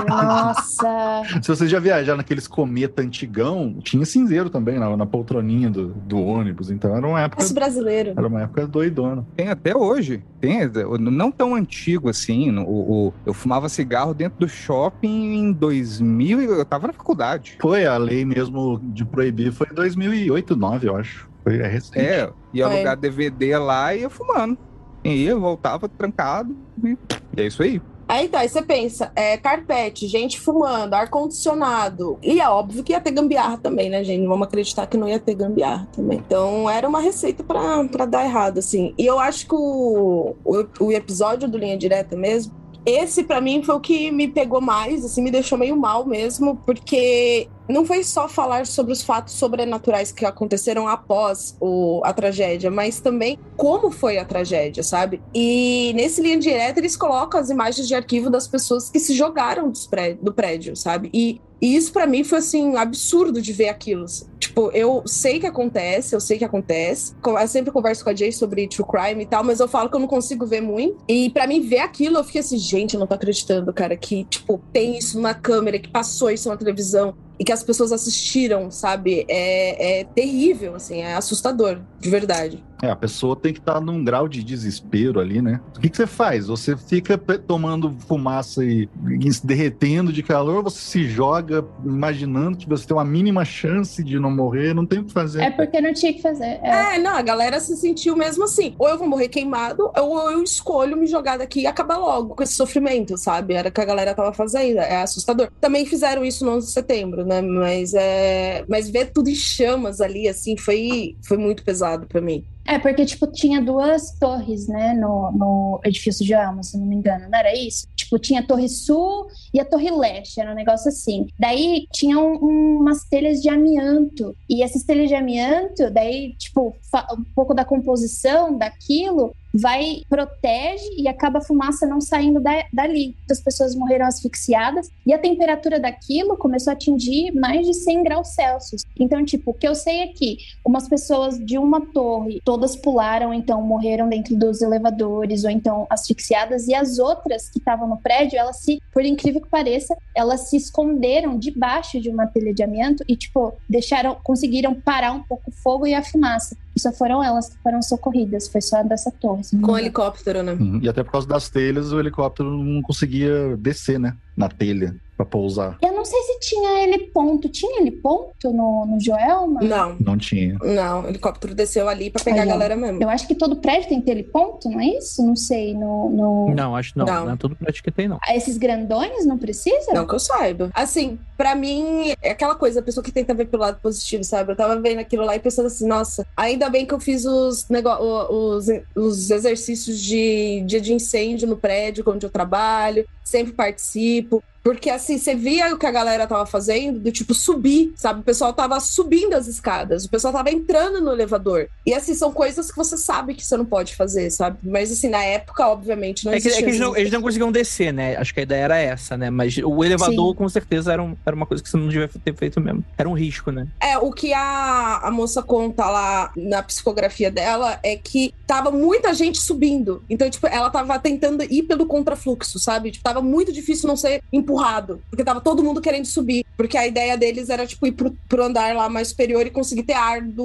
Nossa. Se vocês já viajaram naqueles cometa antigão, tinha cinzeiro também na, na poltroninha do, do ônibus. Então era uma época. Esse brasileiro. Era uma época doidona. Tem até hoje. Tem, não tão antigo assim. O, o- eu fumava cigarro dentro do shopping em 2000 e eu tava na faculdade. Foi, a lei mesmo de proibir foi em 2008, 2009, eu acho. Foi é recente. É, ia Foi. alugar DVD lá e ia fumando. E ia, voltava trancado. E e é isso aí. Aí tá, aí você pensa, é, carpete, gente fumando, ar-condicionado. E é óbvio que ia ter gambiarra também, né, gente? Não vamos acreditar que não ia ter gambiarra também. Então era uma receita pra, pra dar errado, assim. E eu acho que o, o, o episódio do Linha Direta mesmo, esse pra mim foi o que me pegou mais, assim, me deixou meio mal mesmo, porque não foi só falar sobre os fatos sobrenaturais que aconteceram após o, a tragédia, mas também como foi a tragédia, sabe? E nesse linha direta eles colocam as imagens de arquivo das pessoas que se jogaram dos pré- do prédio, sabe? E, e isso pra mim foi assim absurdo de ver aquilo. Tipo, eu sei que acontece, eu sei que acontece. Co- Eu sempre converso com a Jay sobre true crime e tal, mas eu falo que eu não consigo ver muito. E pra mim ver aquilo, eu fiquei assim, gente, eu não tô acreditando, cara, que tipo tem isso numa câmera, que passou isso na televisão e que as pessoas assistiram, sabe? É, é terrível, assim, é assustador, de verdade. É, a pessoa tem que estar num grau de desespero ali, né? O que, que você faz? Você fica tomando fumaça e, e se derretendo de calor, você se joga imaginando que você tem uma mínima chance de não morrer, não tem o que fazer. É porque não tinha que fazer. É. É, não, a galera se sentiu mesmo assim. Ou eu vou morrer queimado, ou eu escolho me jogar daqui e acabar logo com esse sofrimento, sabe? Era o que a galera tava fazendo. É assustador. Também fizeram isso no 11 de setembro, né? Mas é, mas ver tudo em chamas ali, assim, foi, foi muito pesado para mim. É, porque, tipo, tinha duas torres, né, no, no edifício de Alma, se não me engano, não era isso? Tipo, tinha a Torre Sul e a Torre Leste, era um negócio assim. Daí tinham um, umas telhas de amianto, e essas telhas de amianto, daí, tipo, um pouco da composição daquilo vai, protege e acaba a fumaça não saindo da, dali. As pessoas morreram asfixiadas e a temperatura daquilo começou a atingir mais de 100 graus Celsius. Então, tipo, o que eu sei é que umas pessoas de uma torre, todas pularam, então morreram dentro dos elevadores ou então asfixiadas, e as outras que estavam no prédio, elas se, por incrível que pareça, elas se esconderam debaixo de uma telha de amianto e, tipo, deixaram, conseguiram parar um pouco o fogo e a fumaça. E só foram elas que foram socorridas, foi só dessa torre. Com helicóptero, né? Uhum. E até por causa das telhas, o helicóptero não conseguia descer, né? Na telha pra pousar. Eu não sei se tinha ele ponto. Tinha ele ponto no, no Joelma? Não. Não tinha. Não, o helicóptero desceu ali pra pegar Aí, a galera mesmo. Eu acho que todo prédio tem teleponto, não é isso? Não sei, no... no... Não, acho que não. Não. Não, é tudo prático que tem, não. Ah, Esses grandões não precisa? Não que eu saiba. Assim, pra mim, é aquela coisa, a pessoa que tenta ver pelo lado positivo, sabe? Eu tava vendo aquilo lá e pensando assim, nossa, ainda bem que eu fiz os, nego... os, os exercícios de dia de incêndio no prédio onde eu trabalho, sempre participo. Porque assim, você via o que a galera tava fazendo, do tipo subir, sabe? O pessoal tava subindo as escadas, o pessoal tava entrando no elevador. E assim, são coisas que você sabe que você não pode fazer, sabe? Mas assim, na época, obviamente, não É que, é existia. que eles, não, eles não conseguiam descer, né? Acho que a ideia era essa, né? Mas o elevador, Sim. com certeza, era, um- era uma coisa que você não devia ter feito mesmo. Era um risco, né? É, o que a, a moça conta lá na psicografia dela é que tava muita gente subindo. Então, tipo, ela tava tentando ir pelo contrafluxo, sabe? Tipo, tava muito difícil não ser empurrado. Porque tava todo mundo querendo subir. Porque a ideia deles era, tipo, ir pro, pro andar lá mais superior e conseguir ter ar do,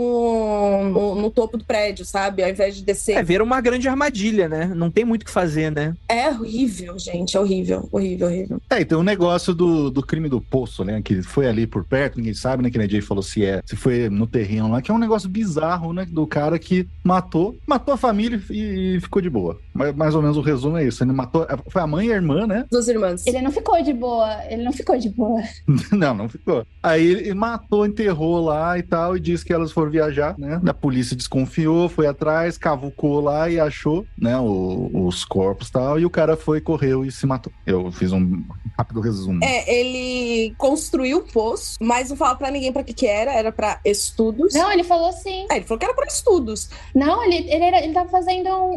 no, no topo do prédio, sabe? Ao invés de descer. É, vira uma grande armadilha, né? Não tem muito o que fazer, né? É horrível, gente. É horrível, horrível, horrível. É, e tem um negócio do, do crime do poço, né? Que foi ali por perto, ninguém sabe, né? Que a Jay falou se é, se foi no terreno lá, que é um negócio bizarro, né? Do cara que matou, matou a família e, e ficou de boa. Mais, mais ou menos o resumo é isso. Ele matou. Foi a mãe e a irmã, né? Duas irmãs. Ele não ficou de boa, ele não ficou de boa. não, não ficou. Aí ele matou, enterrou lá e tal, e disse que elas foram viajar, né? A polícia desconfiou, foi atrás, cavucou lá e achou, né, o- os corpos e tal, e o cara foi, correu e se matou. Eu fiz um rápido resumo. É, ele construiu um poço, mas não fala pra ninguém pra que que era. Era pra estudos. Não, ele falou sim. É, ele falou que era pra estudos. Não, ele, ele, era, ele tava fazendo um,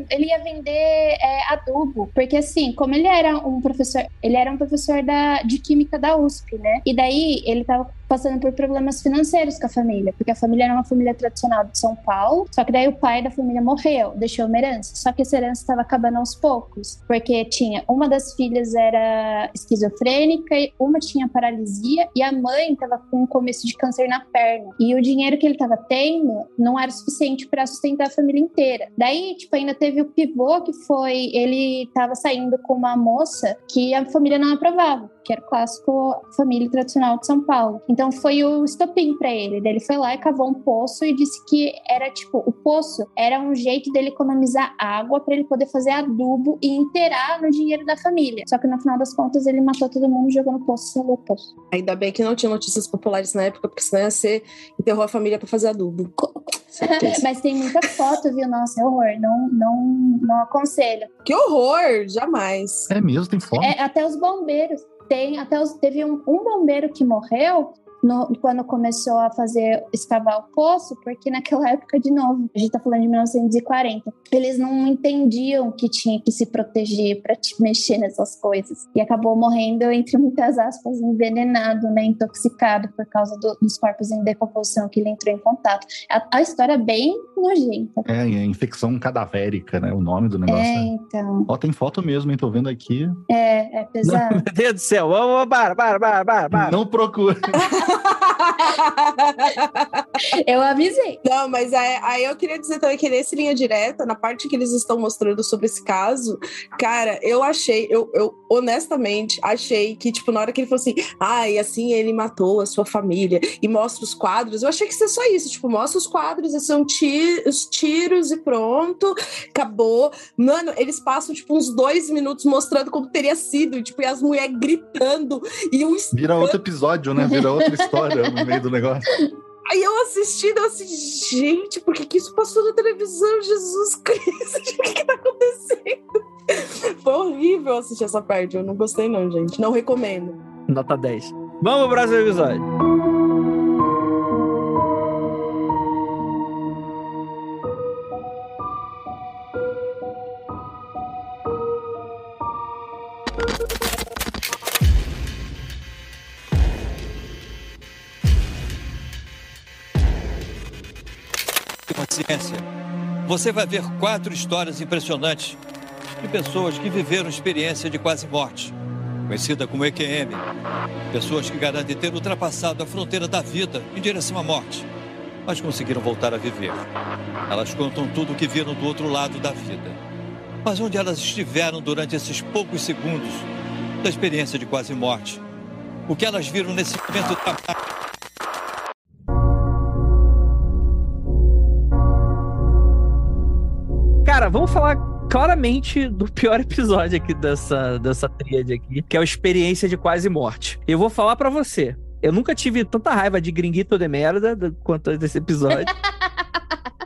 um- Ele ia vender é, adubo. Porque, assim, como ele era um professor. Ele era um professor da, de química da USP, né? E daí ele tava passando por problemas financeiros com a família. Porque a família era uma família tradicional de São Paulo. Só que daí o pai da família morreu, deixou uma herança. Só que essa herança estava acabando aos poucos. Porque tinha. Uma das filhas era esquizofrênica, uma tinha paralisia, e a mãe tava com um começo de câncer na perna. E o dinheiro que ele tava tendo não era suficiente para sustentar a família inteira. Daí, tipo, ainda teve o pivô que foi. Ele tava saindo com uma moça que a família não aprovava, que era o clássico família tradicional de São Paulo. Então foi o estopim para ele. Ele foi lá e cavou um poço e disse que era tipo, o poço era um jeito dele economizar água para ele poder fazer adubo e inteirar no dinheiro da família. Só que no final das contas ele matou todo mundo, jogou no poço e o poço. Ainda bem que não tinha notícias populares na época, porque senão ia ser enterrou a família pra fazer adubo. Mas tem muita foto, viu? Nossa, é horror. Não, não, não aconselho. que horror! Jamais. É mesmo, tem fome. É, até os bombeiros. Tem, até os, teve um, um bombeiro que morreu no- quando começou a fazer escavar o poço, porque naquela época, de novo, a gente tá falando de 1940, eles não entendiam que tinha que se proteger para mexer nessas coisas. E acabou morrendo, entre muitas aspas, envenenado, né? Intoxicado por causa do- dos corpos em decomposição que ele entrou em contato. A, a história é bem nojenta. É, é infecção cadavérica, né? O nome do negócio. É, né? então. Ó, tem foto mesmo, hein? Tô vendo aqui. É, é pesado. Meu Deus do céu. Vamos, para, para, para, para, para. Não procura. eu avisei. Não, mas aí, aí, eu queria dizer também que nesse linha direta, na parte que eles estão mostrando sobre esse caso, cara, eu achei, eu, eu honestamente achei que, tipo, na hora que ele falou assim, ah, e assim ele matou a sua família e mostra os quadros, eu achei que ia ser só isso, tipo, mostra os quadros, esses são os tiros e pronto, acabou. Mano, eles passam, tipo, uns dois minutos mostrando como teria sido, e, tipo, e as mulheres gritando e um. Vira outro episódio, né? Vira outra história no meio do negócio. Aí eu assistindo, eu assim, gente, por que, que isso passou na televisão? Jesus Cristo, o que, que tá acontecendo? Foi horrível assistir essa parte, eu não gostei não, gente. Não recomendo. Nota 10. Vamos pro próximo episódio. Você vai ver quatro histórias impressionantes de pessoas que viveram experiência de quase morte, conhecida como EQM. Pessoas que garantem ter ultrapassado a fronteira da vida em direção à morte, mas conseguiram voltar a viver. Elas contam tudo o que viram do outro lado da vida. Mas onde elas estiveram durante esses poucos segundos da experiência de quase morte? O que elas viram nesse momento Cara, vamos falar claramente do pior episódio aqui dessa, dessa tríade aqui, que é a experiência de quase morte. Eu vou falar para você. Eu nunca tive tanta raiva de gringuito de merda quanto desse episódio.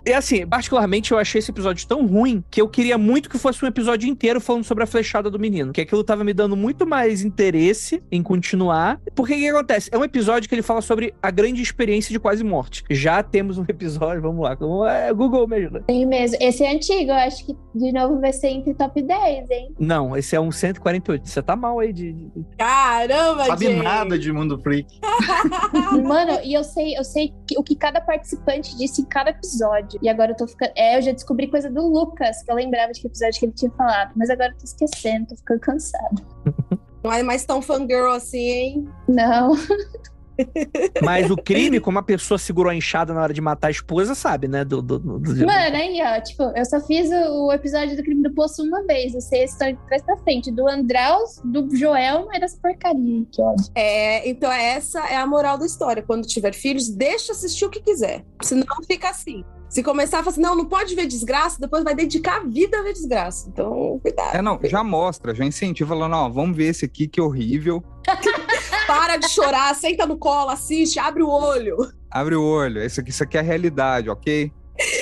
E assim, particularmente eu achei esse episódio tão ruim que eu queria muito que fosse um episódio inteiro falando sobre a flechada do menino. Que aquilo tava me dando muito mais interesse em continuar. Porque o que acontece? É um episódio que ele fala sobre a grande experiência de quase morte. Já temos um episódio, vamos lá. É, Google me ajuda. Tem mesmo. Esse é antigo, eu acho que de novo vai ser entre top 10, hein? Não, esse é um 148. Você tá mal aí de. Caramba, Sabe gente. nada de Mundo Freak. Mano, e eu sei, eu sei o que cada participante disse em cada episódio. E agora eu tô ficando. É, eu já descobri coisa do Lucas, que eu lembrava de que episódio que ele tinha falado. Mas agora eu tô esquecendo, tô ficando cansado. Não é mais tão fangirl assim, hein? Não. Mas o crime, como a pessoa segurou a enxada na hora de matar a esposa, sabe, né? Do, do, do... Mano, aí, ó, tipo, eu só fiz o, o, episódio do crime do poço uma vez. Eu sei a história de trás pra frente. Do Andraus, do Joel, mas dessa porcaria. Que ódio. É, então essa é a moral da história. Quando tiver filhos, deixa assistir o que quiser. Senão fica assim. Se começar a falar assim, não, não pode ver desgraça, depois vai dedicar a vida a ver desgraça. Então, cuidado. É, não, já mostra, já incentiva, falando, ó, vamos ver esse aqui que horrível. Para de chorar, senta no colo, assiste, abre o olho. Abre o olho, isso aqui, isso aqui é a realidade, ok?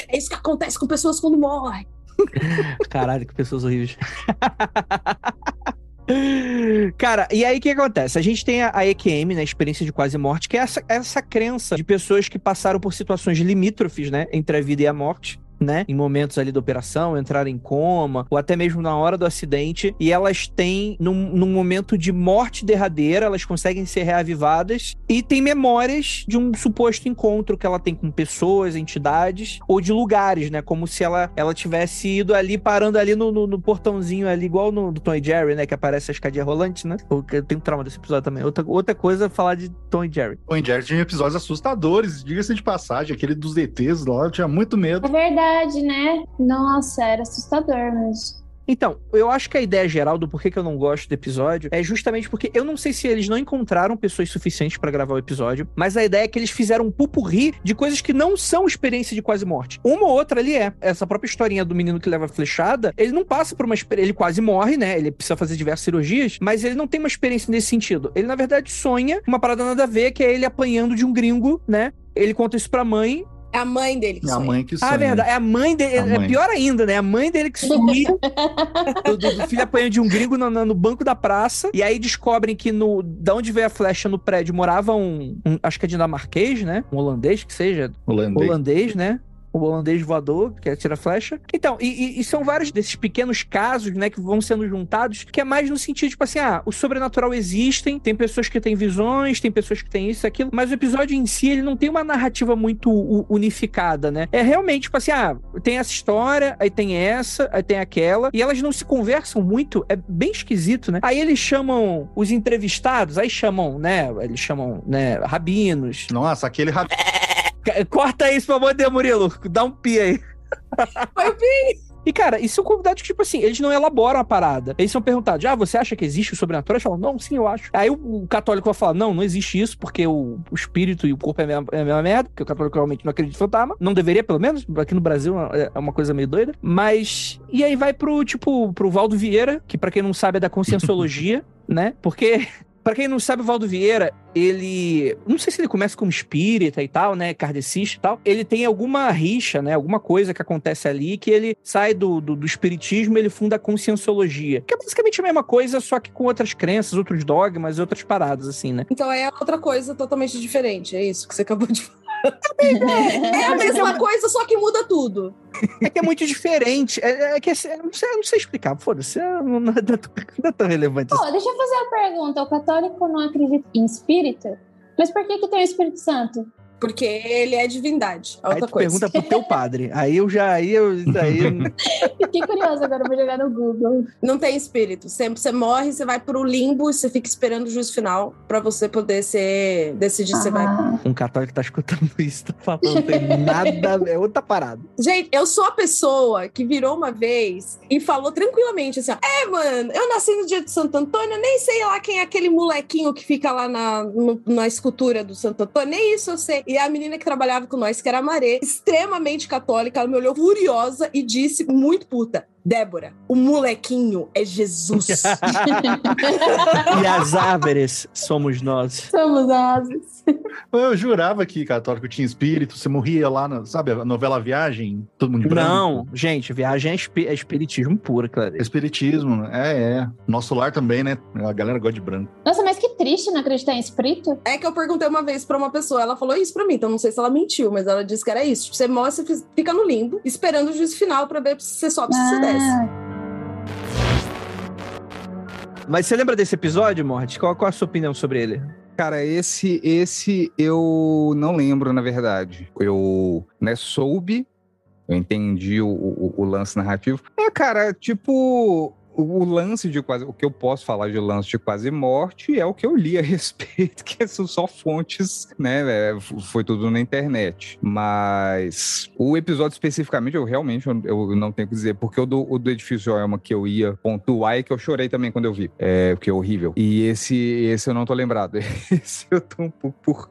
É isso que acontece com pessoas quando morrem. Caralho, que pessoas horríveis. Cara, e aí o que acontece? A gente tem a, EQM, né, experiência de quase morte, que é essa, essa crença de pessoas que passaram por situações limítrofes, né, entre a vida e a morte né? Em momentos ali da operação, entrar em coma, ou até mesmo na hora do acidente, e elas têm, num, num momento de morte derradeira, elas conseguem ser reavivadas e tem memórias de um suposto encontro que ela tem com pessoas, entidades, ou de lugares, né? Como se ela, ela tivesse ido ali, parando ali no, no, no portãozinho ali, igual no do Tom e Jerry, né? Que aparece a escadinha rolante, né? Eu tenho trauma desse episódio também. Outra, outra coisa é falar de Tom e Jerry. Tom e Jerry tinha episódios assustadores, diga-se de passagem, aquele dos ETs lá, eu tinha muito medo. É verdade verdade, né? Nossa, era assustador mesmo. Então, eu acho que a ideia geral do porquê que eu não gosto do episódio é justamente porque eu não sei se eles não encontraram pessoas suficientes para gravar o episódio, mas a ideia é que eles fizeram um pupurri de coisas que não são experiência de quase morte. Uma ou outra ali é. Essa própria historinha do menino que leva a flechada, ele não passa por uma experiência. Ele quase morre, né? Ele precisa fazer diversas cirurgias, mas ele não tem uma experiência nesse sentido. Ele, na verdade, sonha uma parada nada a ver, que é ele apanhando de um gringo, né? Ele conta isso pra mãe, é a mãe dele que É a mãe que sonha. Ah, verdade. É a mãe dele. É mãe. pior ainda, né? A mãe dele que sumiu do, do- do filho apanhando de um gringo no, no banco da praça. E aí descobrem que no, da onde veio a flecha no prédio morava um, um- acho que é dinamarquês, né? Um holandês que seja. Holandês. Holandês, né? O holandês voador, que é tira flecha. Então, e, e, e, são vários desses pequenos casos, né, que vão sendo juntados, que é mais no sentido, tipo assim, ah, o sobrenatural existem, tem pessoas que têm visões, tem pessoas que têm isso, aquilo, mas o episódio em si, ele não tem uma narrativa muito unificada, né? É realmente, tipo assim, ah, tem essa história, aí tem essa, aí tem aquela, e elas não se conversam muito, é bem esquisito, né? Aí eles chamam os entrevistados, aí chamam, né, eles chamam, né, rabinos. Nossa, aquele rabino. Corta isso, pelo amor de Deus, Murilo, dá um pi aí. Foi pi! E, cara, e são convidados que, tipo assim, eles não elaboram a parada. Eles são perguntados, ah, você acha que existe o sobrenatural? Eles falam, não, sim, eu acho. Aí o, o católico vai falar, não, não existe isso, porque o, o espírito e o corpo é a, mesma, é a mesma merda, porque o católico realmente não acredita em fantasma. Não deveria, pelo menos, aqui no Brasil é, é uma coisa meio doida. Mas, e aí vai pro, tipo, pro Valdo Vieira, que para quem não sabe é da conscienciologia, né? Porque para quem não sabe, o Valdo Vieira, ele. Não sei se ele começa como espírita e tal, né? Kardecista e tal. Ele tem alguma rixa, né? Alguma coisa que acontece ali que ele sai do, do, do espiritismo ele funda a conscienciologia. Que é basicamente a mesma coisa, só que com outras crenças, outros dogmas e outras paradas, assim, né? Então é outra coisa totalmente diferente. É isso que você acabou de falar. É a mesma coisa, só que muda tudo. É que é muito diferente. É, é que é, não, sei, não sei explicar. Foda-se, é, não, não, é tão relevante. Pô, assim. deixa eu fazer uma pergunta. O católico não acredita em espírito? Mas por que, que tem o Espírito Santo? Porque ele é divindade. É outra aí tu coisa. pergunta pro teu padre. Aí eu já. Aí eu. Aí... Fiquei curiosa agora, vou jogar no Google. Não tem espírito. Sempre você morre, você vai pro limbo e você fica esperando o juízo final pra você poder ser, decidir se você vai. Um católico tá escutando isso, tá falando, não tem nada. É outra parada. Gente, eu sou a pessoa que virou uma vez e falou tranquilamente assim: ó, é, mano, eu nasci no dia de Santo Antônio, nem sei lá quem é aquele molequinho que fica lá na, no, na escultura do Santo Antônio, nem isso eu sei. E a menina que trabalhava com nós, que era a Marê, extremamente católica, ela me olhou furiosa e disse, muito puta: Débora, o molequinho é Jesus. e as árvores somos nós. Somos árvores. Eu jurava que católico tinha espírito, você morria lá, na, sabe, a novela Viagem, todo mundo de branco. Não, gente, Viagem é, é espiritismo puro, claro. Espiritismo, é, é. Nosso lar também, né? A galera gosta de branco. Nossa, mas que triste não acreditar em espírito. É que eu perguntei uma vez pra uma pessoa, ela falou isso pra mim, então não sei se ela mentiu, mas ela disse que era isso. Você morre, você fica no limbo, esperando o juízo final pra ver se você sobe ou se você desce. Mas você lembra desse episódio, Mort? Qual, qual a sua opinião sobre ele? Cara, esse esse eu não lembro, na verdade. Eu né, soube, eu entendi o, o, o lance narrativo. É, cara, tipo, o lance de quase. O que eu posso falar de lance de quase morte é o que eu li a respeito, que são só fontes, né? É, foi tudo na internet. Mas o episódio especificamente, eu realmente eu, eu não tenho que dizer, porque o do, o do Edifício Joelma que eu ia pontuar é que eu chorei também quando eu vi. É, porque é horrível. E esse, esse eu não tô lembrado. Esse eu tô um pouco por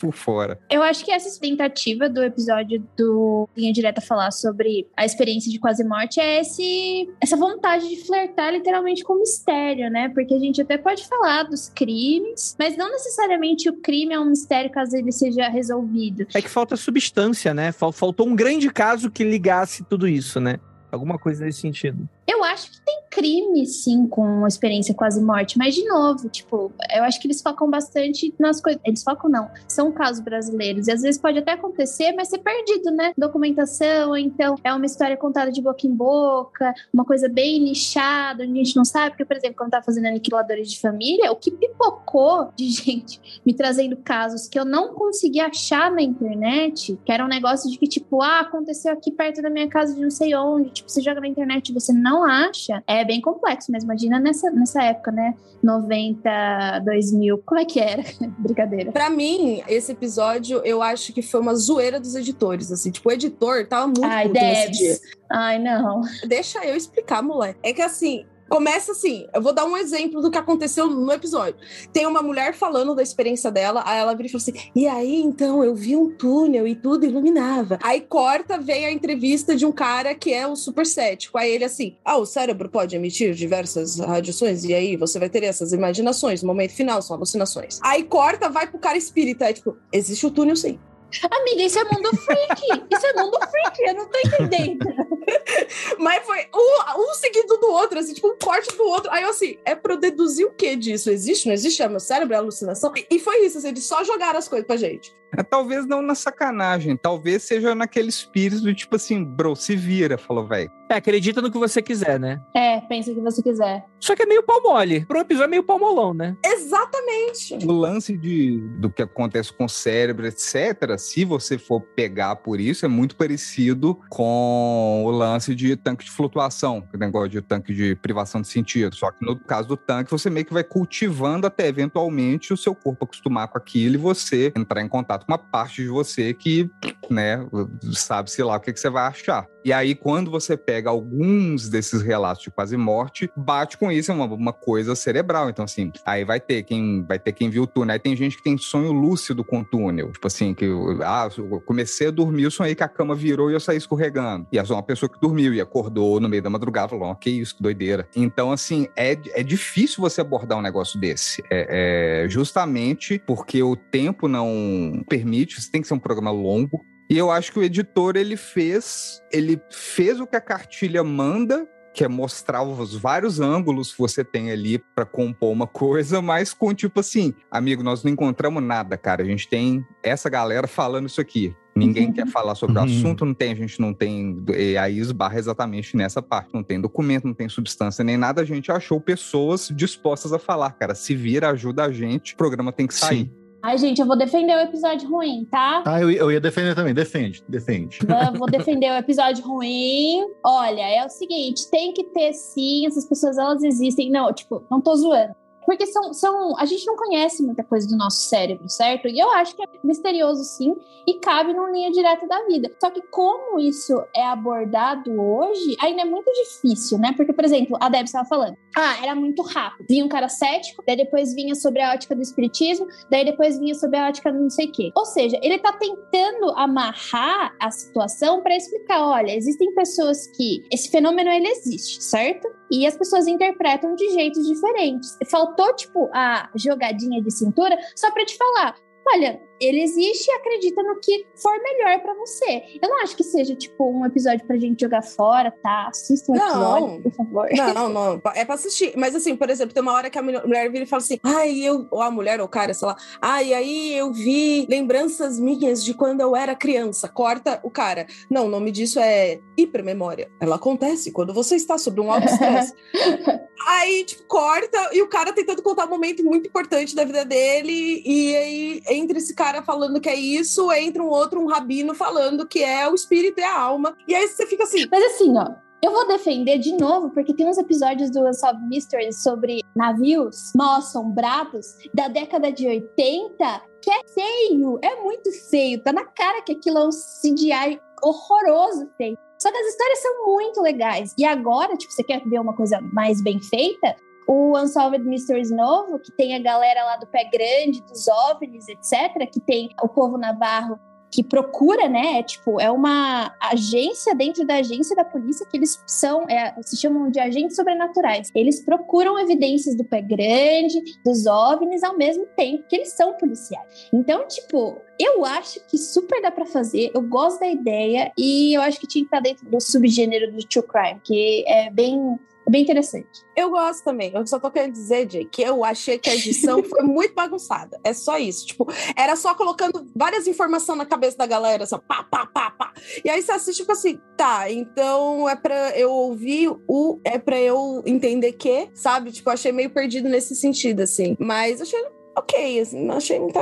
por fora. Eu acho que essa tentativa do episódio do Linha Direta falar sobre a experiência de quase morte é esse, essa vontade de flertar literalmente com o mistério, né? Porque a gente até pode falar dos crimes, mas não necessariamente o crime é um mistério caso ele seja resolvido. É que falta substância, né? Faltou um grande caso que ligasse tudo isso, né? Alguma coisa nesse sentido. Eu acho que tem crime, sim, com uma experiência quase morte, mas de novo, tipo, eu acho que eles focam bastante nas coisas. Eles focam, não, são casos brasileiros. E às vezes pode até acontecer, mas ser perdido, né? Documentação, então é uma história contada de boca em boca, uma coisa bem nichada, onde a gente não sabe. Porque, por exemplo, quando tava fazendo Aniquiladores de Família, o que pipocou de gente me trazendo casos que eu não consegui achar na internet, que era um negócio de que, tipo, ah, aconteceu aqui perto da minha casa de não sei onde. Tipo, você joga na internet e você não acha, é bem complexo mesmo. Imagina nessa, nessa época, né? 90, 2000, como é que era? Brincadeira. Pra mim, esse episódio, eu acho que foi uma zoeira dos editores, assim. Tipo, o editor tava muito Ai, Debs. Ai, não. Deixa eu explicar, moleque. É que assim, Começa assim, eu vou dar um exemplo do que aconteceu no episódio. Tem uma mulher falando da experiência dela, aí ela vira e fala assim: e aí então eu vi um túnel e tudo iluminava. Aí corta, vem a entrevista de um cara que é o super cético. Aí ele assim: ah, o cérebro pode emitir diversas radiações, e aí você vai ter essas imaginações. No momento final são alucinações. Aí corta, vai pro cara espírita. É tipo: existe o túnel sim. Amiga, isso é mundo freak. Isso é mundo freak. Eu não tô entendendo. Mas foi um, um seguido do outro, assim, tipo, um corte do outro. Aí eu assim, é pra eu deduzir o que disso? Existe? Não existe? É meu cérebro? É alucinação? E, e foi isso, assim, eles só jogaram as coisas pra gente. É, talvez não na sacanagem, talvez seja naquele espírito do tipo assim, bro, se vira, falou, velho. É, acredita no que você quiser, né? É, pensa o que você quiser. Só que é meio pau mole. Pro episódio é meio pau molão, né? Exatamente. O lance de, do que acontece com o cérebro, etc., se você for pegar por isso, é muito parecido com o lance de tanque de flutuação, o negócio de tanque de privação de sentido. Só que no caso do tanque, você meio que vai cultivando até eventualmente o seu corpo acostumar com aquilo e você entrar em contato com uma parte de você que, né, sabe-se lá o que, que você vai achar. E aí, quando você pega alguns desses relatos de quase morte, bate com isso, é uma, uma coisa cerebral. Então, assim, aí vai ter quem vai ter quem viu o túnel. Aí tem gente que tem sonho lúcido com o túnel. Tipo assim, que ah, eu comecei a dormir, eu sonhei que a cama virou e eu saí escorregando. E é só uma pessoa que dormiu e acordou no meio da madrugada falou: oh, que isso, que doideira. Então, assim, é, é difícil você abordar um negócio desse. É, é justamente porque o tempo não permite, você tem que ser um programa longo. E eu acho que o editor ele fez, ele fez o que a cartilha manda, que é mostrar os vários ângulos que você tem ali para compor uma coisa, mas com tipo assim, amigo, nós não encontramos nada, cara. A gente tem essa galera falando isso aqui. Ninguém uhum. quer falar sobre o assunto, não tem, a gente não tem. E aí esbarra exatamente nessa parte. Não tem documento, não tem substância nem nada. A gente achou pessoas dispostas a falar, cara. Se vira, ajuda a gente, o programa tem que sair. Sim. Ai, gente, eu vou defender o episódio ruim, tá? Ah, eu, eu ia defender também. Defende, defende. Eu vou defender o episódio ruim. Olha, é o seguinte: tem que ter sim, essas pessoas elas existem. Não, tipo, não tô zoando. Porque são, são. A gente não conhece muita coisa do nosso cérebro, certo? E eu acho que é misterioso, sim, e cabe numa linha direta da vida. Só que como isso é abordado hoje, ainda é muito difícil, né? Porque, por exemplo, a Deb estava falando, ah, era muito rápido. Vinha um cara cético, daí depois vinha sobre a ótica do espiritismo, daí depois vinha sobre a ótica do não sei o quê. Ou seja, ele tá tentando amarrar a situação para explicar: olha, existem pessoas que. Esse fenômeno ele existe, certo? E as pessoas interpretam de jeitos diferentes. Faltou, tipo, a jogadinha de cintura só para te falar: olha, ele existe e acredita no que for melhor para você. Eu não acho que seja, tipo, um episódio pra gente jogar fora, tá? Assista um não, episódio, por favor. Não, não, é pra assistir. Mas assim, por exemplo, tem uma hora que a mulher vira e fala assim, ai, eu, ou a mulher ou o cara, sei lá, ai, aí eu vi lembranças minhas de quando eu era criança. Corta o cara. Não, o nome disso é hipermemória. Ela acontece quando você está sob um alto estresse. aí, tipo, corta e o cara tentando contar um momento muito importante da vida dele e aí entre esse cara cara falando que é isso, entra um outro, um rabino, falando que é o espírito e a alma. E aí você fica assim. Mas assim, ó, eu vou defender de novo, porque tem uns episódios do Unsolved Mysteries sobre navios mal assombrados da década de 80 que é feio, é muito feio. Tá na cara que aquilo é um CGI horroroso feio. Só que as histórias são muito legais. E agora, tipo, você quer ver uma coisa mais bem feita? O Unsolved Mysteries novo, que tem a galera lá do Pé Grande, dos OVNIs, etc., que tem o povo navarro que procura, né? É, tipo, é uma agência dentro da agência da polícia que eles são, é, se chamam de agentes sobrenaturais. Eles procuram evidências do pé grande, dos OVNIs, ao mesmo tempo que eles são policiais. Então, tipo, eu acho que super dá para fazer. Eu gosto da ideia e eu acho que tinha que estar dentro do subgênero do true crime, que é bem é bem interessante. Eu gosto também. Eu só tô querendo dizer, Jay, que eu achei que a edição foi muito bagunçada. É só isso. Tipo, era só colocando várias informações na cabeça da galera, assim, pá, pá, pá, pá. E aí você assiste fica assim, tá, então é pra eu ouvir o. É pra eu entender que, sabe? Tipo, eu achei meio perdido nesse sentido, assim. Mas achei ok, assim, achei muita.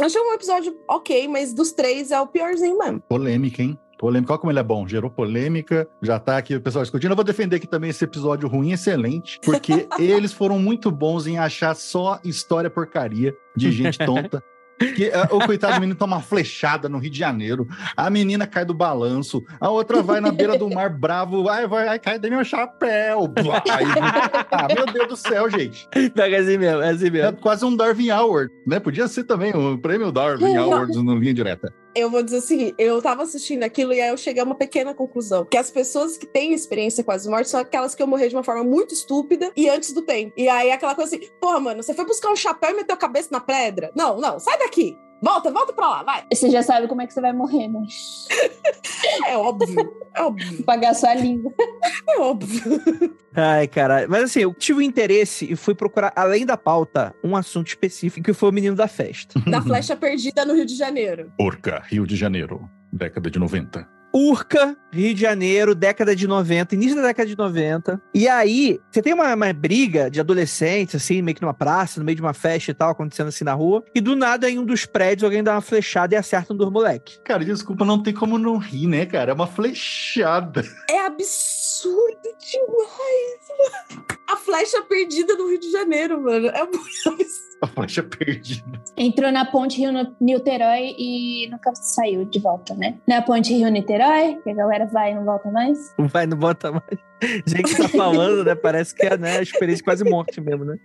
Achei um episódio ok, mas dos três é o piorzinho mesmo. Polêmica, hein? Polêmica, olha como ele é bom, gerou polêmica, já tá aqui o pessoal discutindo. Eu vou defender aqui também esse episódio ruim, excelente, porque eles foram muito bons em achar só história porcaria de gente tonta. Que, uh, o coitado do menino toma uma flechada no Rio de Janeiro, a menina cai do balanço, a outra vai na beira do mar bravo, vai, vai, vai cair do meu chapéu. Aí, ah, meu Deus do céu, gente. Pega assim mesmo, é assim mesmo. É quase um Darwin Award, né? Podia ser também um prêmio Darwin Award no linha direta eu vou dizer o seguinte: eu tava assistindo aquilo e aí eu cheguei a uma pequena conclusão. Que as pessoas que têm experiência com as mortes são aquelas que eu morri de uma forma muito estúpida e antes do tempo. E aí aquela coisa assim, porra, mano, você foi buscar um chapéu e meteu a cabeça na pedra? Não, não, sai daqui. Volta, volta pra lá, vai. Você já sabe como é que você vai morrer, né? É óbvio. É óbvio. Pagar sua língua. É óbvio. Ai, caralho. Mas assim, eu tive um interesse e fui procurar, além da pauta, um assunto específico, que foi o menino da festa. Da flecha perdida no Rio de Janeiro. Orca, Rio de Janeiro, década de 90. Urca, Rio de Janeiro, década de 90, início da década de 90. E aí, você tem uma, uma briga de adolescentes, assim, meio que numa praça, no meio de uma festa e tal, acontecendo assim na rua. E do nada, em um dos prédios, alguém dá uma flechada e acerta um dos moleques. Cara, desculpa, não tem como não rir, né, cara? É uma flechada. É absurdo demais. mano. A flecha perdida no Rio de Janeiro, mano. É muito absurdo. A flecha perdida. Entrou na ponte Rio-Niterói e nunca saiu de volta, né? Na ponte Rio-Niterói, que a galera vai e não volta mais. Não vai, não bota mais. Gente tá falando, né? Parece que é né, a experiência quase morte mesmo, né?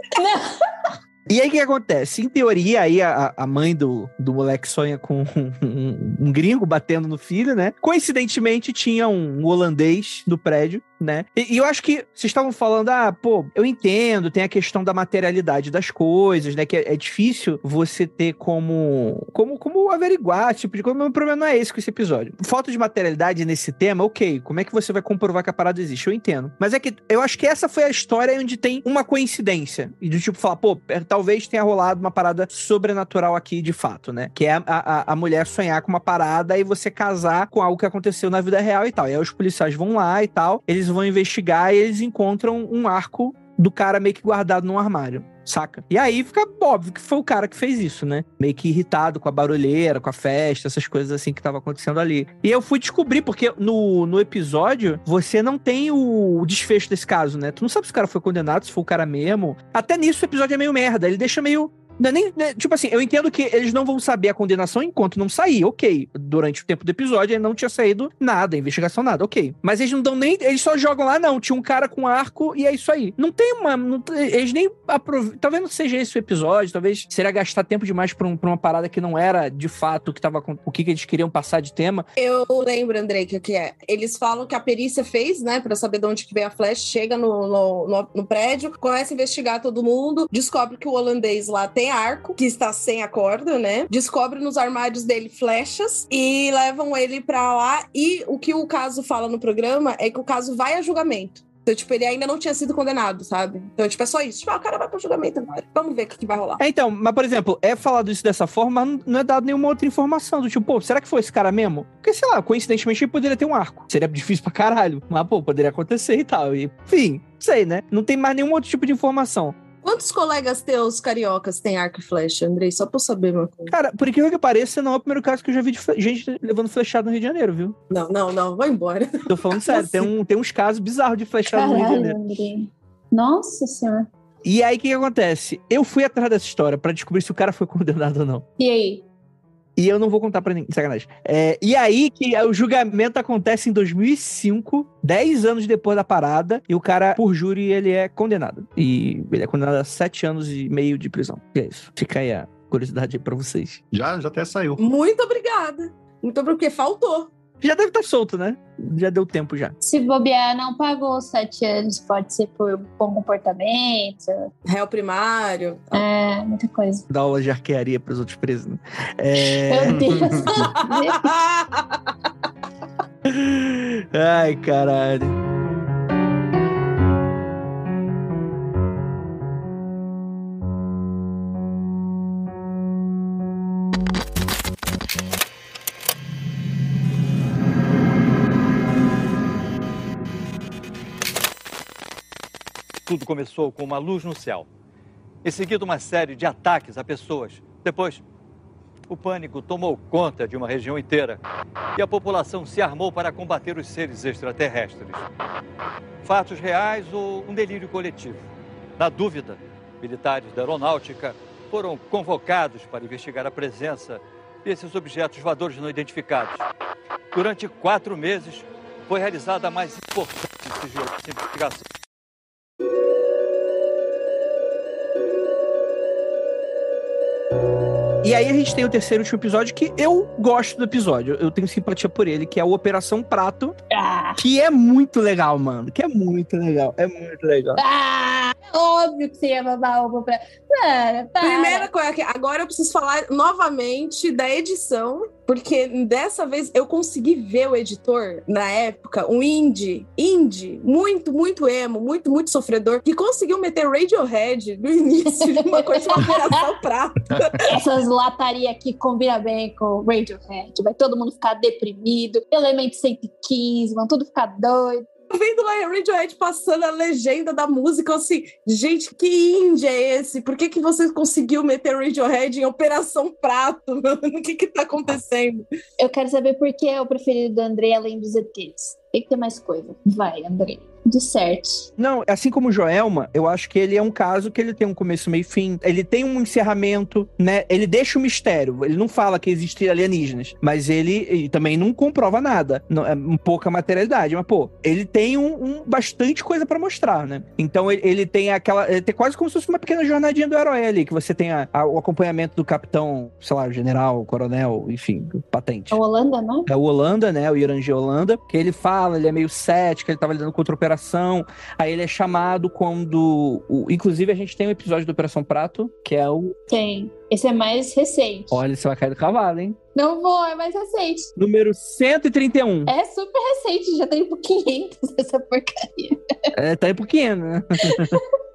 E aí o que acontece? Em teoria, aí a, a mãe do, do moleque sonha com um, um- um gringo batendo no filho, né? Coincidentemente, tinha um holandês no prédio, né? E, e eu acho que vocês estavam falando, ah, pô, eu entendo, tem a questão da materialidade das coisas, né? Que é, é difícil você ter como, como, como averiguar, tipo de coisa. Mas o problema não é esse com esse episódio. Falta de materialidade nesse tema, ok. Como é que você vai comprovar que a parada existe? Eu entendo. Mas é que eu acho que essa foi a história onde tem uma coincidência. E do tipo falar, pô, é, talvez tenha rolado uma parada sobrenatural aqui de fato, né? Que é a, a, a mulher sonhar com uma parada e você casar com algo que aconteceu na vida real e tal. E aí os policiais vão lá e tal, eles vão investigar e eles encontram um arco do cara meio que guardado num armário. Saca? E aí fica óbvio que foi o cara que fez isso, né? Meio que irritado com a barulheira, com a festa, essas coisas assim que tava acontecendo ali. E eu fui descobrir, porque no, no episódio você não tem o, o desfecho desse caso, né? Tu não sabe se o cara foi condenado, se foi o cara mesmo. Até nisso o episódio é meio merda. Ele deixa meio. Não é nem, né, tipo assim, eu entendo que eles não vão saber a condenação enquanto não sair, ok. Durante o tempo do episódio, ele não tinha saído nada, investigação nada, ok. Mas eles não dão nem. Eles só jogam lá, não. Tinha um cara com arco e é isso aí. Não tem uma. não eles nem aproveitam. Talvez não seja esse o episódio, talvez seria gastar tempo demais pra, um- pra uma parada que não era de fato o que, tava, o que, que eles queriam passar de tema. Eu lembro, Andrei, que, que é. Eles falam que a perícia fez, né, pra saber de onde que veio a flecha, chega no, no, no- no prédio, começa a investigar todo mundo, descobre que o holandês lá tem arco, que está sem a corda, né? Descobre nos armários dele flechas e levam ele pra lá. E o que o caso fala no programa é que o caso vai a julgamento. Então, tipo, ele ainda não tinha sido condenado, sabe? Então, tipo, é só isso. Tipo, ah, o cara vai pro julgamento agora. Vamos ver o que, que vai rolar. É, então, mas por exemplo, é falado isso dessa forma, não é dado nenhuma outra informação. Do tipo, pô, será que foi esse cara mesmo? Porque, sei lá, coincidentemente ele poderia ter um arco. Seria difícil pra caralho. Mas, pô, poderia acontecer e tal. E, enfim, sei, né? Não tem mais nenhum outro tipo de informação. Quantos colegas teus cariocas têm arco e flecha, Andrei? Só pra eu saber uma coisa. Cara, por incrível que pareça, não é o primeiro caso que eu já vi de gente levando flechada no Rio de Janeiro, viu? Não, não, não, vai embora. Tô falando sério, tem, um, tem uns casos bizarros de flechada no Rio de Caralho, Janeiro. Andrei. Nossa senhora. E aí, o que, que acontece? Eu fui atrás dessa história pra descobrir se o cara foi condenado ou não. E aí? E eu não vou contar pra ninguém, sacanagem. É, e aí que o julgamento acontece em 2005, 10 anos depois da parada, e o cara, por júri, ele é condenado. E ele é condenado a 7 anos e meio de prisão. E é isso. Fica aí a curiosidade aí pra vocês. Já, já até saiu. Muito obrigada. Muito obrigada, porque faltou. Já deve estar solto, né? Já deu tempo já. Se bobear, não pagou os sete anos, pode ser por bom comportamento. Réu primário. É, muita coisa. Dar aula de arquearia pros outros presos, né? É... Meu Deus. Ai, caralho. Tudo começou com uma luz no céu. Em seguida, uma série de ataques a pessoas. Depois, o pânico tomou conta de uma região inteira e a população se armou para combater os seres extraterrestres. Fatos reais ou um delírio coletivo? Na dúvida, militares da aeronáutica foram convocados para investigar a presença desses objetos voadores não identificados. Durante quatro meses, foi realizada a mais importante investigação. E aí a gente tem o terceiro último episódio que eu gosto do episódio. Eu tenho simpatia por ele, que é o Operação Prato, Ah, que é muito legal, mano. Que é muito legal. É muito legal. ah, Óbvio que você ia babar ovo pra. Para. Primeira coisa que agora eu preciso falar novamente da edição, porque dessa vez eu consegui ver o editor na época, um indie, indie, muito, muito emo, muito, muito sofredor, que conseguiu meter Radiohead no início de uma coisa uma operação prata. Essas latarias aqui combinam bem com Radiohead. Vai todo mundo ficar deprimido. Elemento 115, vão tudo ficar doido. Vendo lá Radiohead passando a legenda da música, assim, gente, que indie é esse? Por que, que você conseguiu meter Radiohead em Operação Prato? O que que tá acontecendo? Eu quero saber por que é o preferido do André além dos ETs. Tem que ter mais coisa. Vai, André. De certo. Não, assim como o Joelma, eu acho que ele é um caso que ele tem um começo, meio e fim. Ele tem um encerramento, né? Ele deixa o mistério. Ele não fala que existem alienígenas, mas ele, ele também não comprova nada. Não, é um pouca materialidade. Mas, pô, ele tem um, um bastante coisa pra mostrar, né? Então ele, ele tem aquela. Ele tem quase como se fosse uma pequena jornadinha do herói ali, que você tem a- a- o acompanhamento do capitão, sei lá, general, coronel, enfim, patente. A Holanda, né? É o Holanda, né? O Irangi Holanda, que ele fala, ele é meio cético, ele tava lidando com outra operação. Aí ele é chamado quando. o- inclusive, a gente tem um episódio do Operação Prato, que é o. Tem. Esse é mais recente. Olha, você vai cair do cavalo, hein? Não vou, é mais recente. Número 131. É super recente, já tem por 500 essa porcaria. É, tá aí pequeno, né?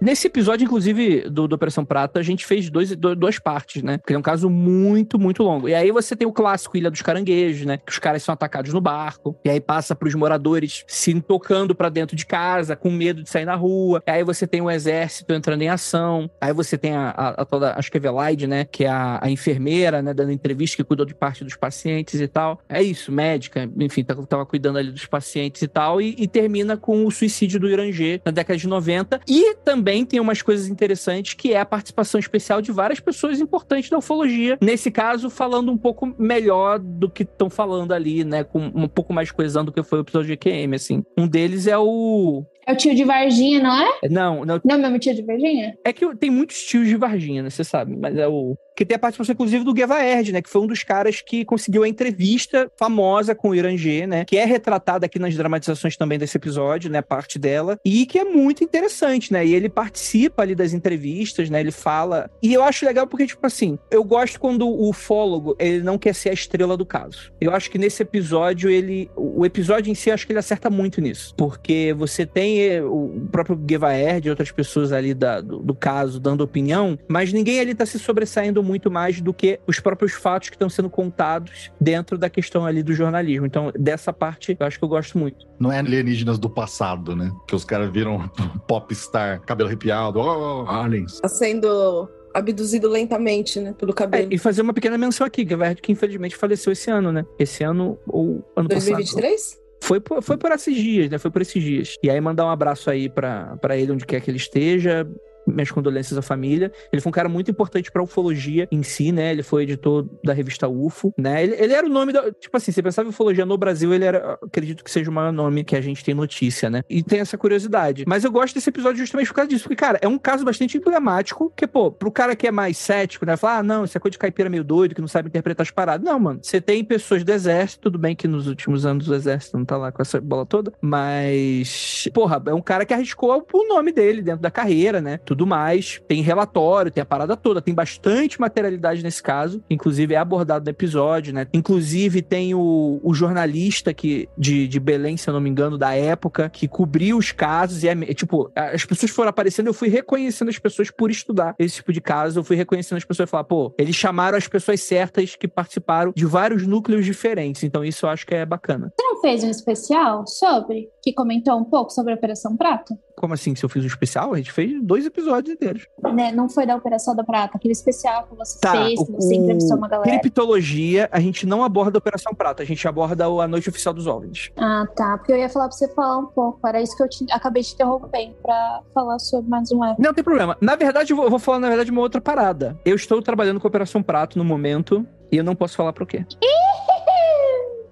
Nesse episódio, inclusive, do, do Operação Prata, a gente fez dois, do- duas partes, né? Porque é um caso muito, muito longo. E aí você tem o clássico Ilha dos Caranguejos, né? Que os caras são atacados no barco. E aí passa pros moradores se tocando pra dentro de casa, com medo de sair na rua. E aí você tem o exército entrando em ação. Aí você tem a, a, a toda, acho que é Velaide, né? Que é a, a enfermeira, né? Dando entrevista, que cuidou de parte dos pacientes e tal. É isso, médica, enfim, tá- tava cuidando ali dos pacientes e tal. E, e termina com o suicídio do Irangê na década de 90. E também tem umas coisas interessantes, que é a participação especial de várias pessoas importantes da ufologia. Nesse caso, falando um pouco melhor do que estão falando ali, né? Com um pouco mais coesão do que foi o episódio de EQM, assim. Um deles é o. É o tio de Varginha, não é? Não, não. Não é mesmo tio de Varginha? É que tem muitos tios de Varginha, né? Você sabe, mas é o. Que tem a participação, inclusive, do Gueva Erd, né? Que foi um dos caras que conseguiu a entrevista famosa com o Irangê, né? Que é retratada aqui nas dramatizações também desse episódio, né? Parte dela. E que é muito interessante, né? E ele participa ali das entrevistas, né? Ele fala. E eu acho legal porque, tipo assim, eu gosto quando o ufólogo, ele não quer ser a estrela do caso. Eu acho que nesse episódio, ele. O episódio em si, acho que ele acerta muito nisso. Porque você tem eh, o próprio Gueva Erd e outras pessoas ali da- do, do caso dando opinião, mas ninguém ali tá se sobressaindo muito mais do que os próprios fatos que estão sendo contados dentro da questão ali do jornalismo. Então, dessa parte, eu acho que eu gosto muito. Não é alienígenas do passado, né? Que os caras viram popstar, cabelo arrepiado, oh, aliens. Tá sendo abduzido lentamente, né? Pelo É, cabelo. e fazer uma pequena menção aqui, Gueva Erd, que infelizmente faleceu esse ano, né? Esse ano ou ano passado. 2023? Foi por, foi por esses dias, né? Foi por esses dias. E aí mandar um abraço aí pra ele, onde quer que ele esteja. Minhas condolências à família. Ele foi um cara muito importante pra ufologia em si, né? Ele foi editor da revista UFO, né? Ele, ele era o nome da. Tipo assim, você pensava em ufologia no Brasil, ele era. Acredito que seja o maior nome que a gente tem notícia, né? E tem essa curiosidade. Mas eu gosto desse episódio justamente por causa disso. Porque, cara, é um caso bastante emblemático. Que, pô, pro cara que é mais cético, né? Falar, ah, não, isso é coisa de caipira meio doido, que não sabe interpretar as paradas. Não, mano. Você tem pessoas do exército, tudo bem que nos últimos anos o exército não tá lá com essa bola toda, mas, porra, é um cara que arriscou o nome dele dentro da carreira, né? Tudo mais. Tem relatório, tem a parada toda, tem bastante materialidade nesse caso, inclusive é abordado no episódio, né? Inclusive tem o, o jornalista que, de, de Belém, se eu não me engano, da época, que cobriu os casos e é, é tipo, as pessoas foram aparecendo, eu fui reconhecendo as pessoas por estudar esse tipo de caso, eu fui reconhecendo as pessoas e falar, pô, eles chamaram as pessoas certas que participaram de vários núcleos diferentes, então isso eu acho que é bacana. Não fez um especial sobre? Que comentou um pouco sobre a Operação Prata? Como assim, se eu fiz um especial? A gente fez dois episódios inteiros. Né, Não foi da Operação da Prata, aquele especial que você Tá, fez, que você entrevistou uma galera. criptologia, a gente não aborda a Operação Prata, a gente aborda o- a Noite Oficial dos OVNIs. Ah, tá. Porque eu ia falar pra você falar um pouco. Era isso que eu te- acabei te interrompendo pra falar sobre mais um. Não tem problema. Na verdade, eu vou, eu vou falar, na verdade, uma outra parada. Eu estou trabalhando com a Operação Prato no momento e eu não posso falar pro quê.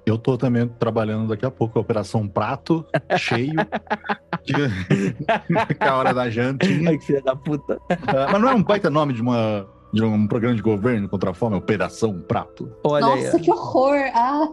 Eu tô também trabalhando daqui a pouco, a Operação Prato, cheio. que é a hora da jantinha. Ai, que filha da puta. Ah, Mas não é um baita nome de uma. De um programa de governo contra a fome, Operação Prato. Olha Nossa, aí. que horror! Ah,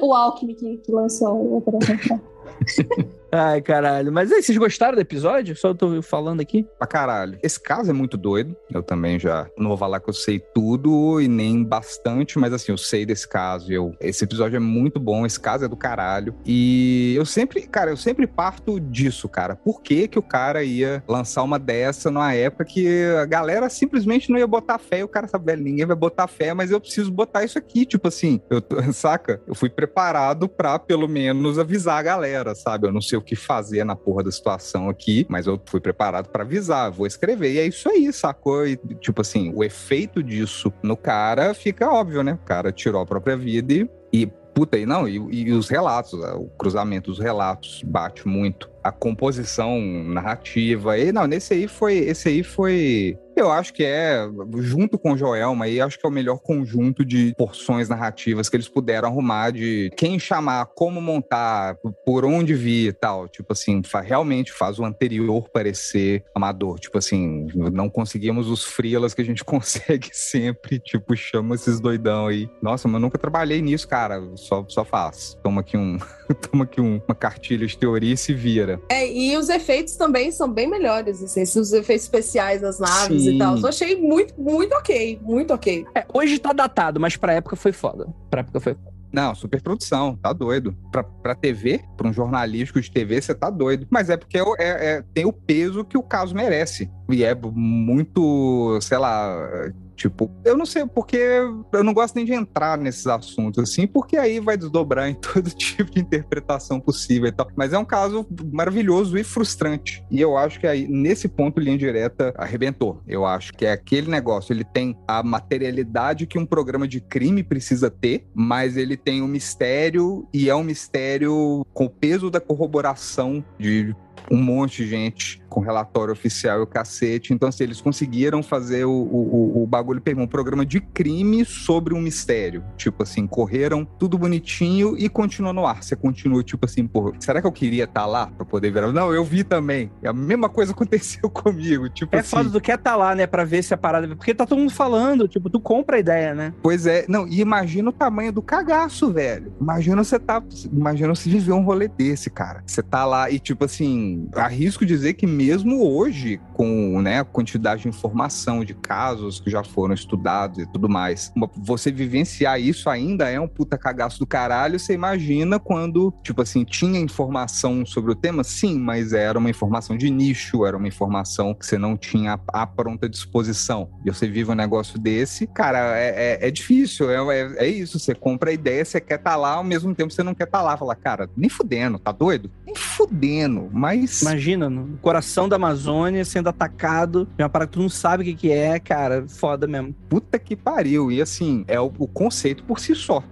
o Alckmin que, que lançou a Operação Prata. Ai, caralho. Mas aí, vocês gostaram do episódio? Só eu tô falando aqui. Pra caralho. Esse caso é muito doido. Eu também já não vou falar que eu sei tudo e nem bastante, mas assim, eu sei desse caso. Eu, esse episódio é muito bom. Esse caso é do caralho. E eu sempre, cara, eu sempre parto disso, cara. Por que que o cara ia lançar uma dessa numa época que a galera simplesmente não ia botar fé? E o cara sabe, velho, ninguém vai botar fé, mas eu preciso botar isso aqui. Tipo assim, eu, saca? Eu fui preparado pra pelo menos avisar a galera, sabe? Eu não sei o que fazer na porra da situação aqui, mas eu fui preparado para avisar, vou escrever. E é isso aí, sacou? E, tipo assim, o efeito disso no cara fica óbvio, né? O cara tirou a própria vida e, e puta, e não, e, e os relatos, o cruzamento dos relatos bate muito. A composição narrativa. E não, nesse aí foi. Esse aí foi eu acho que é, junto com o Joelma, aí acho que é o melhor conjunto de porções narrativas que eles puderam arrumar de quem chamar, como montar, por onde vir e tal. Tipo assim, realmente faz o anterior parecer amador. Tipo assim, não conseguimos os frilas que a gente consegue sempre. Tipo, chama esses doidão aí. Nossa, mas eu nunca trabalhei nisso, cara. Só, só faz. Toma aqui um. Toma aqui um, uma cartilha de teoria e se vira. É, e os efeitos também são bem melhores, assim, os efeitos especiais das naves Sim. E tal. Eu achei muito, muito ok, muito ok. É, hoje tá datado, mas pra época foi foda. Pra época foi foda. Não, super produção, tá doido. Pra, pra TV, pra um jornalístico de TV, você tá doido. Mas é porque é, é, é, tem o peso que o caso merece. E é muito, sei lá, Tipo, eu não sei porque eu não gosto nem de entrar nesses assuntos, assim, porque aí vai desdobrar em todo tipo de interpretação possível e tal. Mas é um caso maravilhoso e frustrante. E eu acho que aí, nesse ponto, linha direta arrebentou. Eu acho que é aquele negócio, ele tem a materialidade que um programa de crime precisa ter, mas ele tem um mistério e é um mistério com o peso da corroboração de um monte de gente com relatório oficial e o cacete. Então, assim, eles conseguiram fazer o, o, o bagulho, um programa de crime sobre um mistério. Tipo assim, correram tudo bonitinho e continuou no ar. Você continua, tipo assim, pô, será que eu queria estar tá lá pra poder ver? Não, eu vi também. A mesma coisa aconteceu comigo. Tipo é assim. foda do que estar tá lá, né, pra ver se a parada. Porque tá todo mundo falando, tipo, tu compra a ideia, né? Pois é. Não, e imagina o tamanho do cagaço, velho. Imagina você tá. Imagina você viver um rolê desse, cara. Você tá lá e, tipo assim, arrisco dizer que mesmo hoje, com né, a quantidade de informação de casos que já foram estudados e tudo mais, você vivenciar isso ainda é um puta cagaço do caralho. Você imagina quando, tipo assim, tinha informação sobre o tema? Sim, mas era uma informação de nicho, era uma informação que você não tinha à pronta disposição. E você vive um negócio desse, cara, é, é, é difícil. É, é, é, isso, você compra a ideia, você quer estar tá lá, ao mesmo tempo você não quer estar tá lá. Fala, cara, nem fudendo, tá doido? Nem fudendo, mas. Imagina, no coração da Amazônia sendo atacado, é uma parada que tu não sabe o que, que é, cara, foda mesmo. Puta que pariu. E assim, é o, o conceito por si só.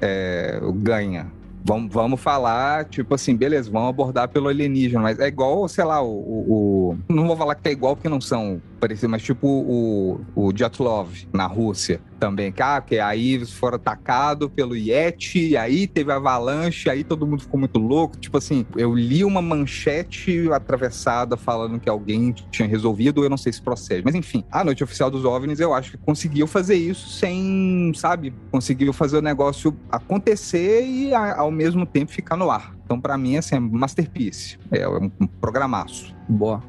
É, ganha. Vamos, vamos falar, tipo assim, beleza, vamos abordar pelo alienígena, mas é igual, sei lá, o, o, o, Não vou falar que é igual porque não são parecidos, mas tipo o, o Jatlov na Rússia também, que, ah, que aí eles foram atacados pelo Yeti, aí teve avalanche, aí todo mundo ficou muito louco. Tipo assim, eu li uma manchete atravessada falando que alguém tinha resolvido, eu não sei se procede. Mas enfim, a noite oficial dos OVNIs, eu acho que conseguiu fazer isso sem, sabe, conseguiu fazer o negócio acontecer e ao mesmo tempo ficar no ar. Então, para mim, assim, é masterpiece. É um programaço. Boa.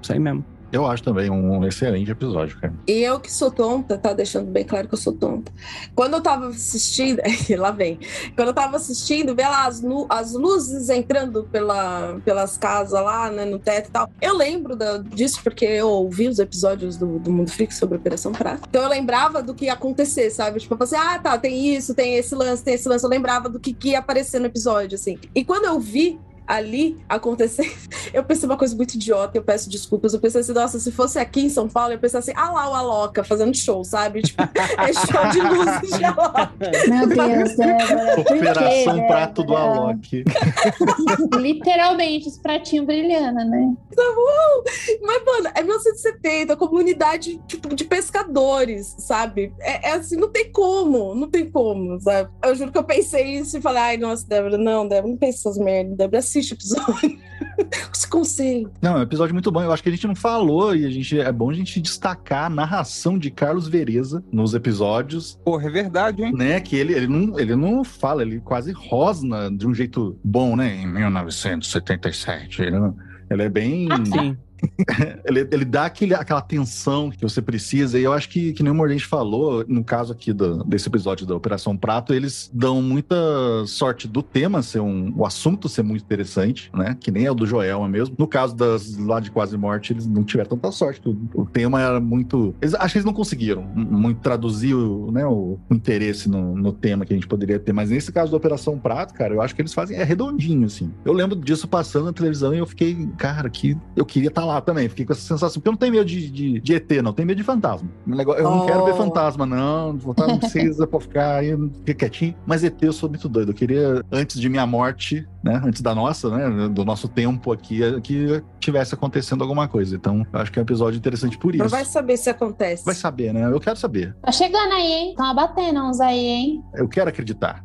Isso aí mesmo. Eu acho também um excelente episódio, cara. E eu que sou tonta, tá deixando bem claro que eu sou tonta. Quando eu tava assistindo, lá vem. Quando eu tava assistindo, vê lá as, as luzes entrando pela, pelas casas lá, né, no teto e tal. Eu lembro da, disso porque eu ouvi os episódios do, do Mundo Freak sobre Operação Prata. Então eu lembrava do que ia acontecer, sabe? Tipo, eu falei assim, ah, tá, tem isso, tem esse lance, tem esse lance. Eu lembrava do que, que ia aparecer no episódio, assim. E quando eu vi ali acontecer. Eu pensei uma coisa muito idiota, eu peço desculpas. Eu pensei assim, nossa, se fosse aqui em São Paulo, eu pensei assim, ah lá o Aloca fazendo show, sabe? Tipo, é show de luzes de Aloca. Meu Deus, Débora. Operação quê, Prato do Alok. Literalmente, os pratinhos brilhando, né? Tá bom. Mas, mano, é 1970, comunidade tipo, de pescadores, sabe? É, é, assim, não tem como, não tem como, sabe? Eu juro que eu pensei isso e falei, ai, nossa, Débora, não, Débora, não pensa essas merdas, Débora, assiste o episódio. Se concentra. Não, é um episódio muito bom. Eu acho que a gente não falou e a gente é bom a gente destacar a narração de Carlos Vereza nos episódios. Porra, é verdade, hein? Né, que ele, ele, não, ele não fala, ele quase rosna de um jeito bom, né? Em 1977. Ele, não- ele é bem. Sim. ele, ele dá aquele, aquela tensão que você precisa, e eu acho que, que nem o Mordente falou, no caso aqui do- desse episódio da Operação Prato, eles dão muita sorte do tema ser um. o assunto ser muito interessante, né? Que nem é o do Joelma mesmo. No caso das lá de Quase Morte, eles não tiveram tanta sorte. O, o tema era muito. Eles, acho que eles não conseguiram muito traduzir o, né, o, o interesse no, no tema que a gente poderia ter. Mas nesse caso da Operação Prato, cara, eu acho que eles fazem. É redondinho, assim. Eu lembro disso passando na televisão e eu fiquei, cara, que eu queria estar lá também. Fiquei com essa sensação. Porque eu não tenho medo de, de, de ET, não. Tenho medo de fantasma. Eu não Oh. quero ver fantasma, não. Não não precisa pra ficar aí, fica quietinho. Mas ET eu sou muito doido. Eu queria, antes de minha morte, né? Antes da nossa, né? Do nosso tempo aqui, que tivesse acontecendo alguma coisa. Então, acho que é um episódio interessante por isso. Não vai saber se acontece. Vai saber, né? Eu quero saber. Tá chegando aí, hein? Tão abatendo uns aí, hein? Eu quero acreditar.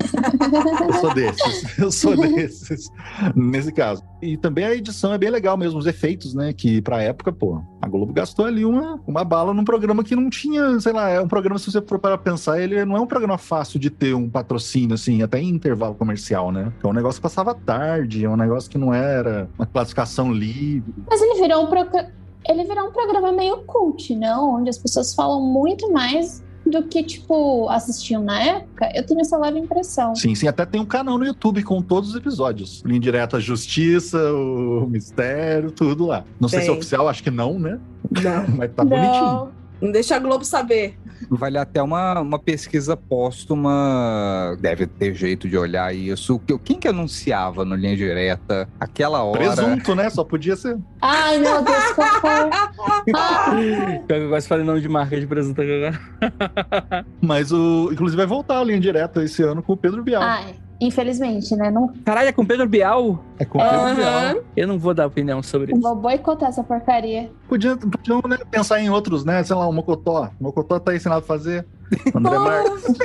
Eu sou desses. Eu sou desses. Nesse caso. E também a edição é bem legal mesmo, os efeitos, né? Que pra época, pô, a Globo gastou ali uma, uma bala num programa que não tinha, sei lá, é um programa, se você for para pensar, ele não é um programa fácil de ter um patrocínio, assim, até em intervalo comercial, né? É um negócio que passava tarde, é um negócio que não era uma classificação livre. Mas ele virou um programa. Ele virou um programa meio cult, não? Onde as pessoas falam muito mais do que, tipo, assistiam na época. Eu tenho essa leve impressão. Sim, sim, até tem um canal no YouTube com todos os episódios. Linha direta Justiça, o Mistério, tudo lá. Não sei se é oficial, acho que não, né? Não. Mas tá bonitinho. Não. Deixa a Globo saber. Vale até uma, uma pesquisa póstuma. Deve ter jeito de olhar isso. Que- Quem que anunciava no Linha Direta aquela hora? Presunto, né? Só podia ser. Ai, meu Deus. Ah, Eu gosto de falar nome de marca de presunto agora. Mas o. Inclusive vai voltar a linha direta esse ano com o Pedro Bial. Ai, infelizmente, né? Não Caralho, é com Pedro Bial? É com o Pedro Aham. Bial. Eu não vou dar opinião sobre isso. vou boicotar essa porcaria. Podia, podiam né, pensar em outros, né? Sei lá, o Mocotó. O Mocotó tá ensinado a fazer. André Marques.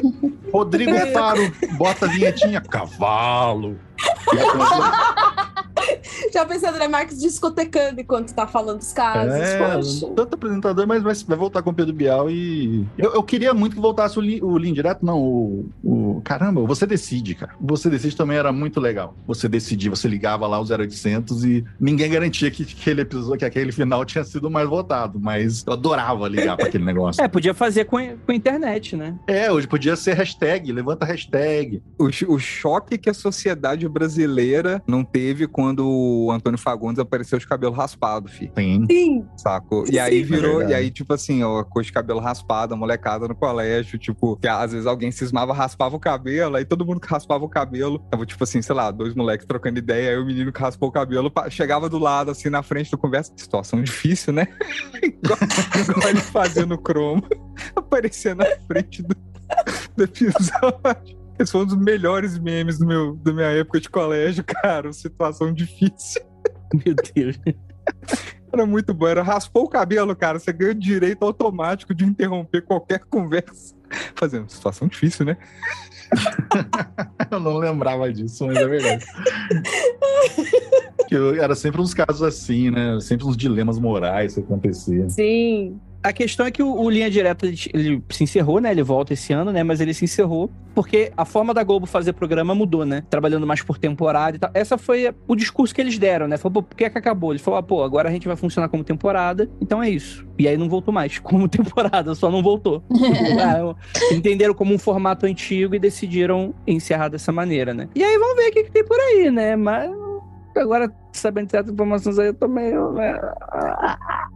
Rodrigo Faro. Bota a vinhetinha. Cavalo. Já pensei André Marques discotecando enquanto tá falando dos casos. É, Poxa. tanto apresentador, mas vai, vai voltar com o Pedro Bial e. Eu, eu queria muito que voltasse o, Lin- o Linha Direto, não, o, o- Caramba, Você Decide, cara. Você Decide também era muito legal. Você decidia, você ligava lá o 0800 e ninguém garantia que aquele episódio, que aquele final tinha sido mais votado, mas eu adorava ligar pra aquele negócio. É, podia fazer com, com a internet, né? É, hoje podia ser hashtag, levanta hashtag. O, o choque que a sociedade brasileira não teve quando o Antônio Fagundes apareceu de cabelo raspado, fi. Tem. Sim. Saco? E aí Sim. virou, É e aí, tipo assim, ó, cor de cabelo raspado, a molecada no colégio, tipo, que às vezes alguém cismava, raspava o cabelo, aí todo mundo que raspava o cabelo, tava tipo assim, sei lá, dois moleques trocando ideia, aí o menino que raspou o cabelo chegava do lado, assim, na frente do conversa. Situação difícil, né? igual, igual ele fazia no cromo, aparecia na frente do, do episódio. Esse foi um dos melhores memes do meu, da minha época de colégio, cara. Situação difícil. Meu Deus. Era muito bom. Era raspou o cabelo, cara. Você ganhou o direito automático de interromper qualquer conversa. Fazendo situação difícil, né? Eu não lembrava disso, mas é verdade. eu- era sempre uns casos assim, né? Sempre uns dilemas morais que aconteciam. Sim. A questão é que o, o Linha Direta ele, ele se encerrou, né? Ele volta esse ano, né? Mas ele se encerrou porque a forma da Globo fazer programa mudou, né? Trabalhando mais por temporada e tal. Essa foi o discurso que eles deram, né? Falou, pô, por que, que acabou? Ele falou, ah, pô, agora a gente vai funcionar como temporada, então é isso. E aí não voltou mais como temporada, só não voltou. Ah, Entenderam como um formato antigo e decidiram encerrar dessa maneira, né? E aí vamos ver o que, que tem por aí, né? Mas agora, sabendo certas informações aí, eu tô meio. né?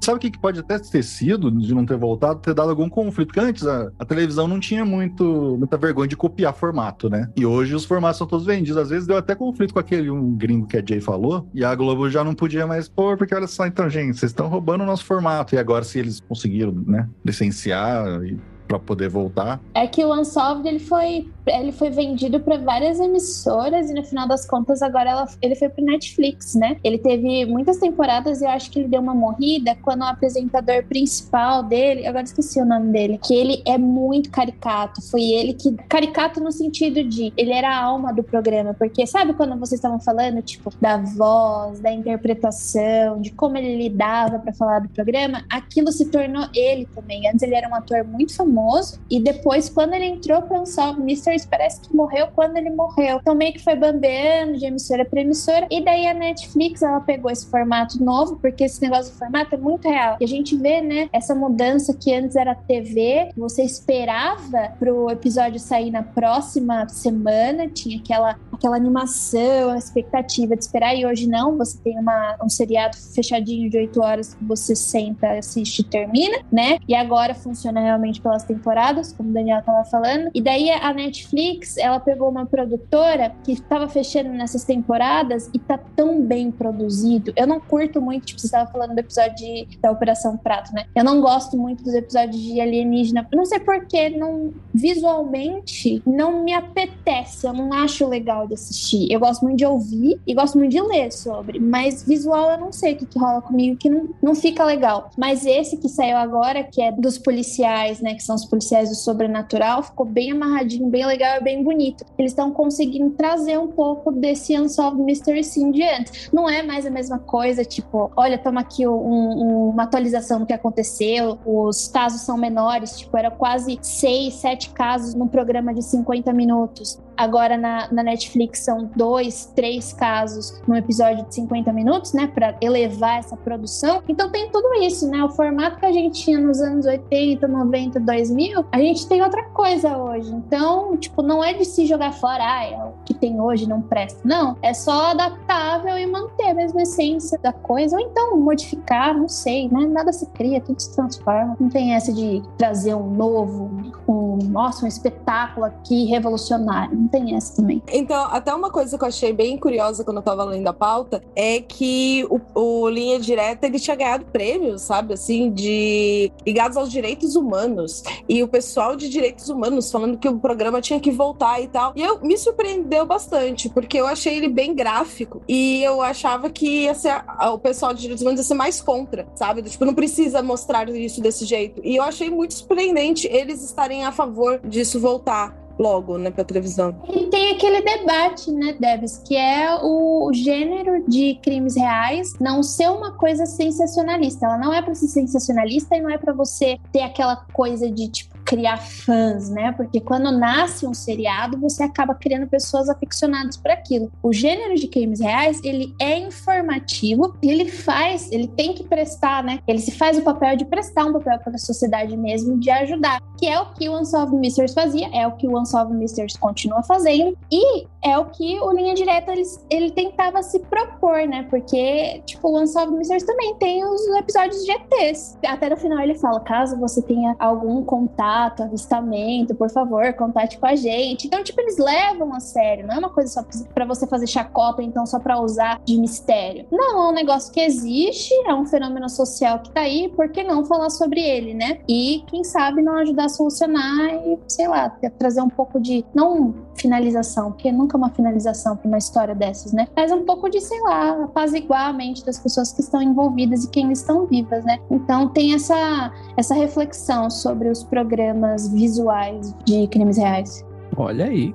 Sabe o que que pode até ter sido de não ter voltado? Ter dado algum conflito. Porque antes a, a televisão não tinha muito, muita vergonha de copiar formato, né? E hoje os formatos são todos vendidos. Às vezes deu até conflito com aquele um gringo que a Jay falou. E a Globo já não podia mais pôr, porque olha só, então, gente, vocês estão roubando o nosso formato. E agora, se eles conseguiram, né, licenciar e para poder voltar. É que o Unsolved ele foi, ele foi vendido para várias emissoras e no final das contas agora ela, ele foi para Netflix, né? Ele teve muitas temporadas e eu acho que ele deu uma morrida quando o apresentador principal dele, agora esqueci o nome dele, que ele é muito caricato. Foi ele que caricato no sentido de ele era a alma do programa, porque sabe quando vocês estavam falando tipo da voz, da interpretação, de como ele lidava para falar do programa, aquilo se tornou ele também. Antes ele era um ator muito famoso e depois quando ele entrou para Unsolved Mysteries parece que morreu quando ele morreu. Então meio que foi bambeando de emissora para emissora e daí a Netflix ela pegou esse formato novo porque esse negócio do formato é muito real. E a gente vê, né, essa mudança que antes era TV, você esperava pro episódio sair na próxima semana, tinha aquela aquela animação, a expectativa de esperar e hoje não, você tem uma, um seriado fechadinho de oito horas que você senta, assiste e termina, né? E agora funciona realmente pelas temporadas, como o Daniel tava falando. E daí a Netflix, ela pegou uma produtora que estava fechando nessas temporadas e tá tão bem produzido. Eu não curto muito, tipo, você estava falando do episódio de, da Operação Prato, né? Eu não gosto muito dos episódios de alienígena. Não sei porquê, não, visualmente não me apetece. Eu não acho legal de assistir. Eu gosto muito de ouvir e gosto muito de ler sobre, mas visual eu não sei o que, que rola comigo, que não, não fica legal. Mas esse que saiu agora, que é dos policiais, né? Que são os policiais do sobrenatural, ficou bem amarradinho, bem legal e bem bonito. Eles estão conseguindo trazer um pouco desse Unsolved Mystery Sim de antes. Não é mais a mesma coisa, tipo, olha, toma aqui um, um, uma atualização do que aconteceu, os casos são menores, tipo, era quase seis, sete casos num programa de 50 minutos. Agora na, na, Netflix são dois, três casos num episódio de 50 minutos, né? Para elevar essa produção. Então tem tudo isso, né? O formato que a gente tinha nos anos 80, 90, 2000, a gente tem outra coisa hoje. Então, tipo, não é de se jogar fora, ah, é o que tem hoje não presta. Não, é só adaptável e manter a mesma essência da coisa. Ou então modificar, não sei, né? Nada se cria, tudo se transforma. Não tem essa de trazer um novo, um, nossa, um espetáculo aqui revolucionário não tem essa também. Então, até uma coisa que eu achei bem curiosa quando eu tava lendo a pauta é que o, o Linha Direta ele tinha ganhado prêmios, sabe, assim, de ligados aos direitos humanos. E o pessoal de direitos humanos falando que o programa tinha que voltar e tal. E eu me surpreendeu bastante, porque eu achei ele bem gráfico. E eu achava que ia ser, o pessoal de direitos humanos ia ser mais contra, sabe? Tipo, não precisa mostrar isso desse jeito. E eu achei muito surpreendente eles estarem a favor disso voltar logo, né, pra televisão. E tem aquele debate, né, Debs, que é o gênero de crimes reais não ser uma coisa sensacionalista. Ela não é para ser sensacionalista e não é para você ter aquela coisa de tipo criar fãs, né? Porque quando nasce um seriado, você acaba criando pessoas aficionadas por aquilo. O gênero de crimes reais, ele é informativo, ele faz, ele tem que prestar, né? Ele se faz o papel de prestar um papel para a sociedade mesmo, de ajudar, que é o que o Unsolved Mysteries fazia, é o que o Unsolved Mysteries continua fazendo e é o que o Linha Direta ele, ele tentava se propor, né? Porque, tipo, o Unsolved Mysteries também tem os episódios de ETs. Até no final ele fala, caso você tenha algum contato contato, avistamento, por favor, contate com a gente. Então, tipo, eles levam a sério, não é uma coisa só para você fazer chacota, então só para usar de mistério. Não, é um negócio que existe, é um fenômeno social que tá aí, por que não falar sobre ele, né? E quem sabe não ajudar a solucionar e, sei lá, trazer um pouco de não finalização, porque nunca é uma finalização para uma história dessas, né? Mas um pouco de, sei lá, apaziguar a mente das pessoas que estão envolvidas e quem estão vivas, né? Então tem essa essa reflexão sobre os programas visuais de crimes reais. Olha aí,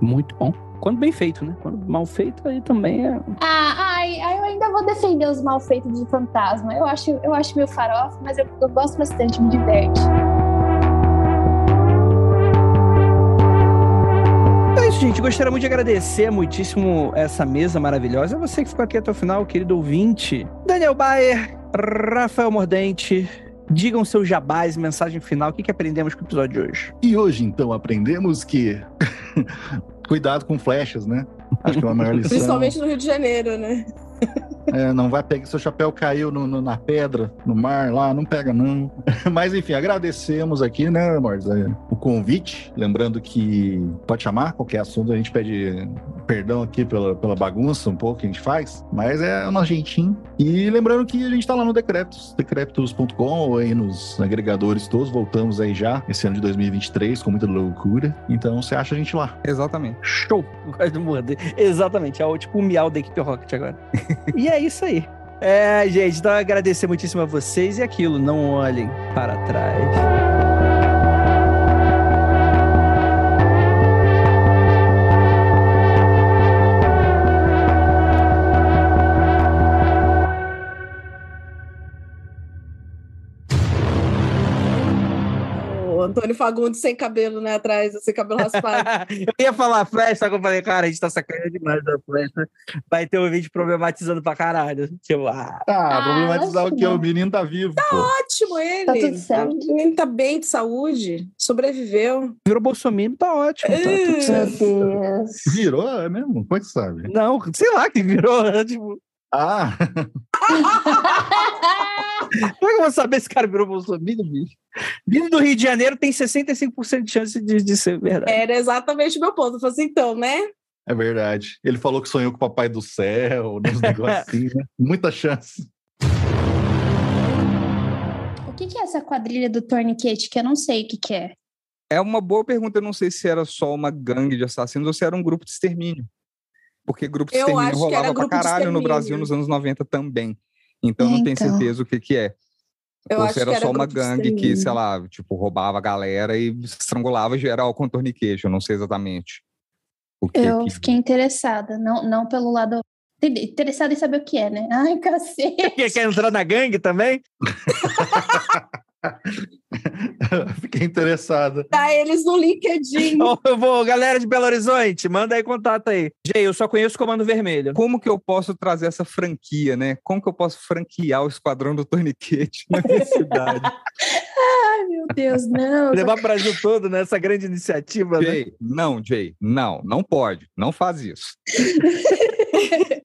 muito bom. Quando bem feito, né? Quando mal feito, aí também é. Ah, ai, ai, eu ainda vou defender os mal feitos de fantasma. Eu acho, eu acho meio farofa, mas eu, eu gosto bastante, me diverte. É isso, gente. Gostaria muito de agradecer muitíssimo essa mesa maravilhosa. Você que ficou aqui até o final, querido ouvinte. Daniel Bayer, Rafael Mordente, Digam seu jabás, mensagem final, o que, que aprendemos com o episódio de hoje? E hoje, então, aprendemos que. Cuidado com flechas, né? Acho que é uma maior lição. Principalmente no Rio de Janeiro, né? É, não vai pegar, seu chapéu caiu no, no, na pedra, no mar lá, não pega não. Mas enfim, agradecemos aqui, né, Mordes, o convite. Lembrando que pode chamar qualquer assunto, a gente pede Perdão aqui pela, pela bagunça um pouco que a gente faz, mas é o nosso jeitinho. E lembrando que a gente tá lá no Decretos, decretos.com ou aí nos agregadores todos. Voltamos aí já esse ano de 2023 com muita loucura. Então você acha a gente lá. Exatamente. Show! Quase morder. Exatamente, é o tipo o miau da equipe Rocket agora. e é isso aí. É, gente, então agradecer muitíssimo a vocês e aquilo, não olhem para trás. Antônio Fagundes sem cabelo, né? Atrás, sem cabelo raspado. eu ia falar que eu falei, cara, a gente tá sacanagem demais da flash. Vai ter um vídeo problematizando pra caralho. Tipo, ah, Ah, problematizar o que? O menino tá vivo, pô. Ótimo ele. Tá tudo certo. O menino tá bem de saúde, sobreviveu. virou Bolsonaro, tá ótimo. Tá tudo certo. Meu Deus. Virou, é mesmo? Como é que sabe? Não, sei lá que virou. né, Tipo, Ah, como é que eu vou saber se cara virou Bolsonaro, bicho? Vindo do Rio de Janeiro tem 65% de chance de, de ser verdade. Era exatamente o meu ponto. Eu falei assim, então, né? é verdade. Ele falou que sonhou com o Papai do Céu, uns negócios assim, né? Muita chance. O que, que é essa quadrilha do Tourniquet? Que eu não sei o que, que é. É uma boa pergunta. Eu não sei se era só uma gangue de assassinos ou se era um grupo de extermínio. Porque grupo de Eu extermínio rolava pra caralho no. Brasil nos anos 90 também. Então eu não tenho Então. certeza o que que é. Eu ou acho se era que era só uma gangue que, sei lá, tipo, roubava a galera e estrangulava geral com torniquete. Eu não sei exatamente o que Eu que... fiquei interessada, não, não pelo lado. Interessada em saber o que é, né? Ai, cacete. Quer, quer entrar na gangue também? Fiquei interessada. Tá eles no LinkedIn. Ô, eu vou, galera de Belo Horizonte, manda aí contato aí. Jay, eu só conheço o Comando Vermelho. Como que eu posso trazer essa franquia, né? Como que eu posso franquear o Esquadrão do Torniquete na minha cidade? Ai, meu Deus, não. Levar o Brasil todo nessa grande iniciativa, né? Jay, não, Jay, não, não pode, não faz isso.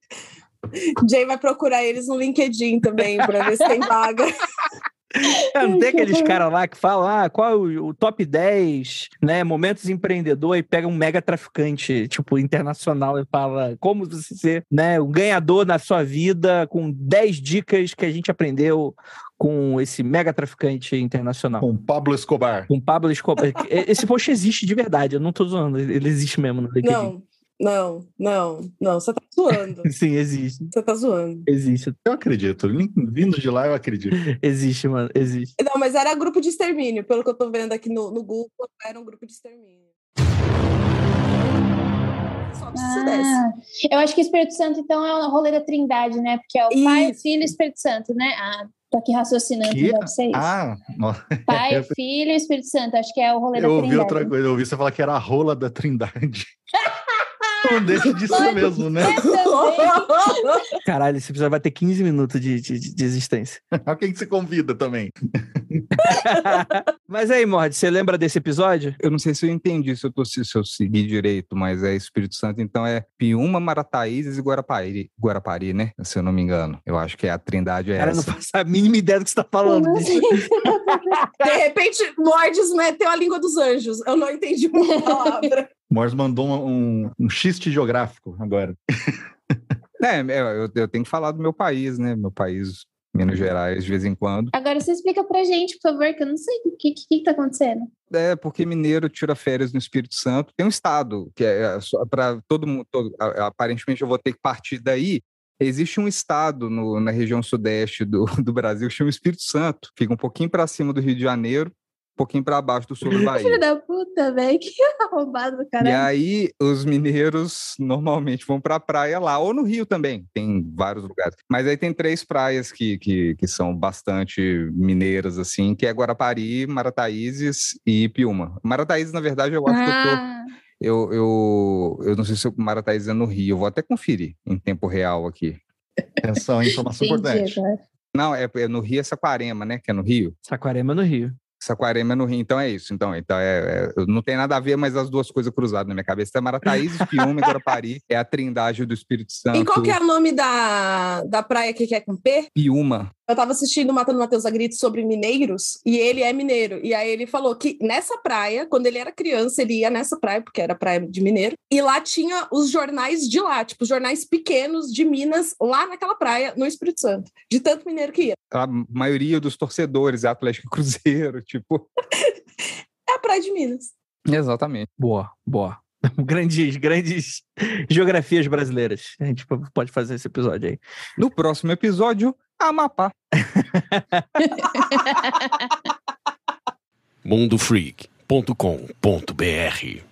Jay vai procurar eles no LinkedIn também, pra ver se tem vaga. É, Não tem aqueles caras lá que falam, ah, qual é o, o top 10, né, momentos empreendedor e pega um mega traficante, tipo, internacional e fala como você ser, né, um ganhador na sua vida com 10 dicas que a gente aprendeu com esse mega traficante internacional. Com Pablo Escobar. Com Pablo Escobar. Esse post existe de verdade, eu não tô zoando, ele existe mesmo no LinkedIn. Não, não, não, não. Você tá zoando. Sim, existe. Você tá zoando. Existe. Eu acredito. Vindo de lá, eu acredito. Existe, mano. Existe. Não, mas era grupo de extermínio. Pelo que eu tô vendo aqui no, no Google, era um grupo de extermínio. Só pra você desse. Ah, eu acho que Espírito Santo, então, é o rolê da trindade, né? Porque é o Pai, o Isso. Filho e o Espírito Santo, né? Ah, tô aqui raciocinando, Que? ser isso. Ah. Pai, Filho e Espírito Santo, acho que é o rolê da eu ouvi trindade. outra coisa. Eu ouvi você falar que era a rola da Trindade. Não deixa de ser Pode mesmo, né? Caralho, esse episódio vai ter 15 minutos de, de, de existência. A quem que você convida também? Mas aí, Mord, você lembra desse episódio? Eu não sei se eu entendi, se eu, tô, se eu segui direito, mas é Espírito Santo, então é Piúma, Marataízes e Guarapari, Guarapari, né? Se eu não me engano. Eu acho que é a trindade é Cara, eu não essa. faço a mínima ideia do que você tá falando. Assim? De repente, Mordes meteu a língua dos anjos. Eu não entendi uma palavra. Morse mandou um, um, xiste geográfico agora. É, é, eu, eu tenho que falar do meu país, né? Meu país, Minas Gerais, de vez em quando. Agora você explica pra gente, por favor, que eu não sei o que, que, que tá acontecendo. É, porque mineiro tira férias no Espírito Santo. Tem um estado que é para todo mundo. todo- aparentemente, eu vou ter que partir daí. Existe um estado no- na região sudeste do, do Brasil que chama Espírito Santo. Fica um pouquinho para cima do Rio de Janeiro, pouquinho para baixo do sul do Filho Bahia. da puta, velho. Que arrombado do E caralho. aí, os mineiros normalmente vão para a praia lá, ou no Rio também, tem vários lugares. Mas aí tem três praias que, que, que são bastante mineiras, assim, que é Guarapari, Marataízes e Piúma. Marataízes, na verdade, eu acho que eu tô Ah, eu, eu, eu não sei se o Marataízes é no Rio, eu vou até conferir em tempo real aqui. Atenção, informação entendi importante. agora. Não, é, é no Rio é Saquarema, né? Que é no Rio. Saquarema no Rio. Saquarema no Rio, então é isso. Então, então é, é- não tem nada a ver, mas as duas coisas cruzadas na minha cabeça. Marataízes, Piúma e Guarapari. É a trindade do Espírito Santo. E qual que é o nome da, da praia que é com P? Piúma. Eu tava assistindo Matando Matheus a Grito sobre mineiros, e ele é mineiro. E aí ele falou que nessa praia, quando ele era criança, ele ia nessa praia, porque era praia de mineiro, e lá tinha os jornais de lá, tipo, jornais pequenos de Minas, lá naquela praia, no Espírito Santo. De tanto mineiro que ia. A maioria dos torcedores é Atlético Cruzeiro, tipo. É a praia de Minas. Exatamente. Boa, boa. Grandes, grandes geografias brasileiras. A gente pode fazer esse episódio aí. No próximo episódio, Amapá. mundofreak.com.br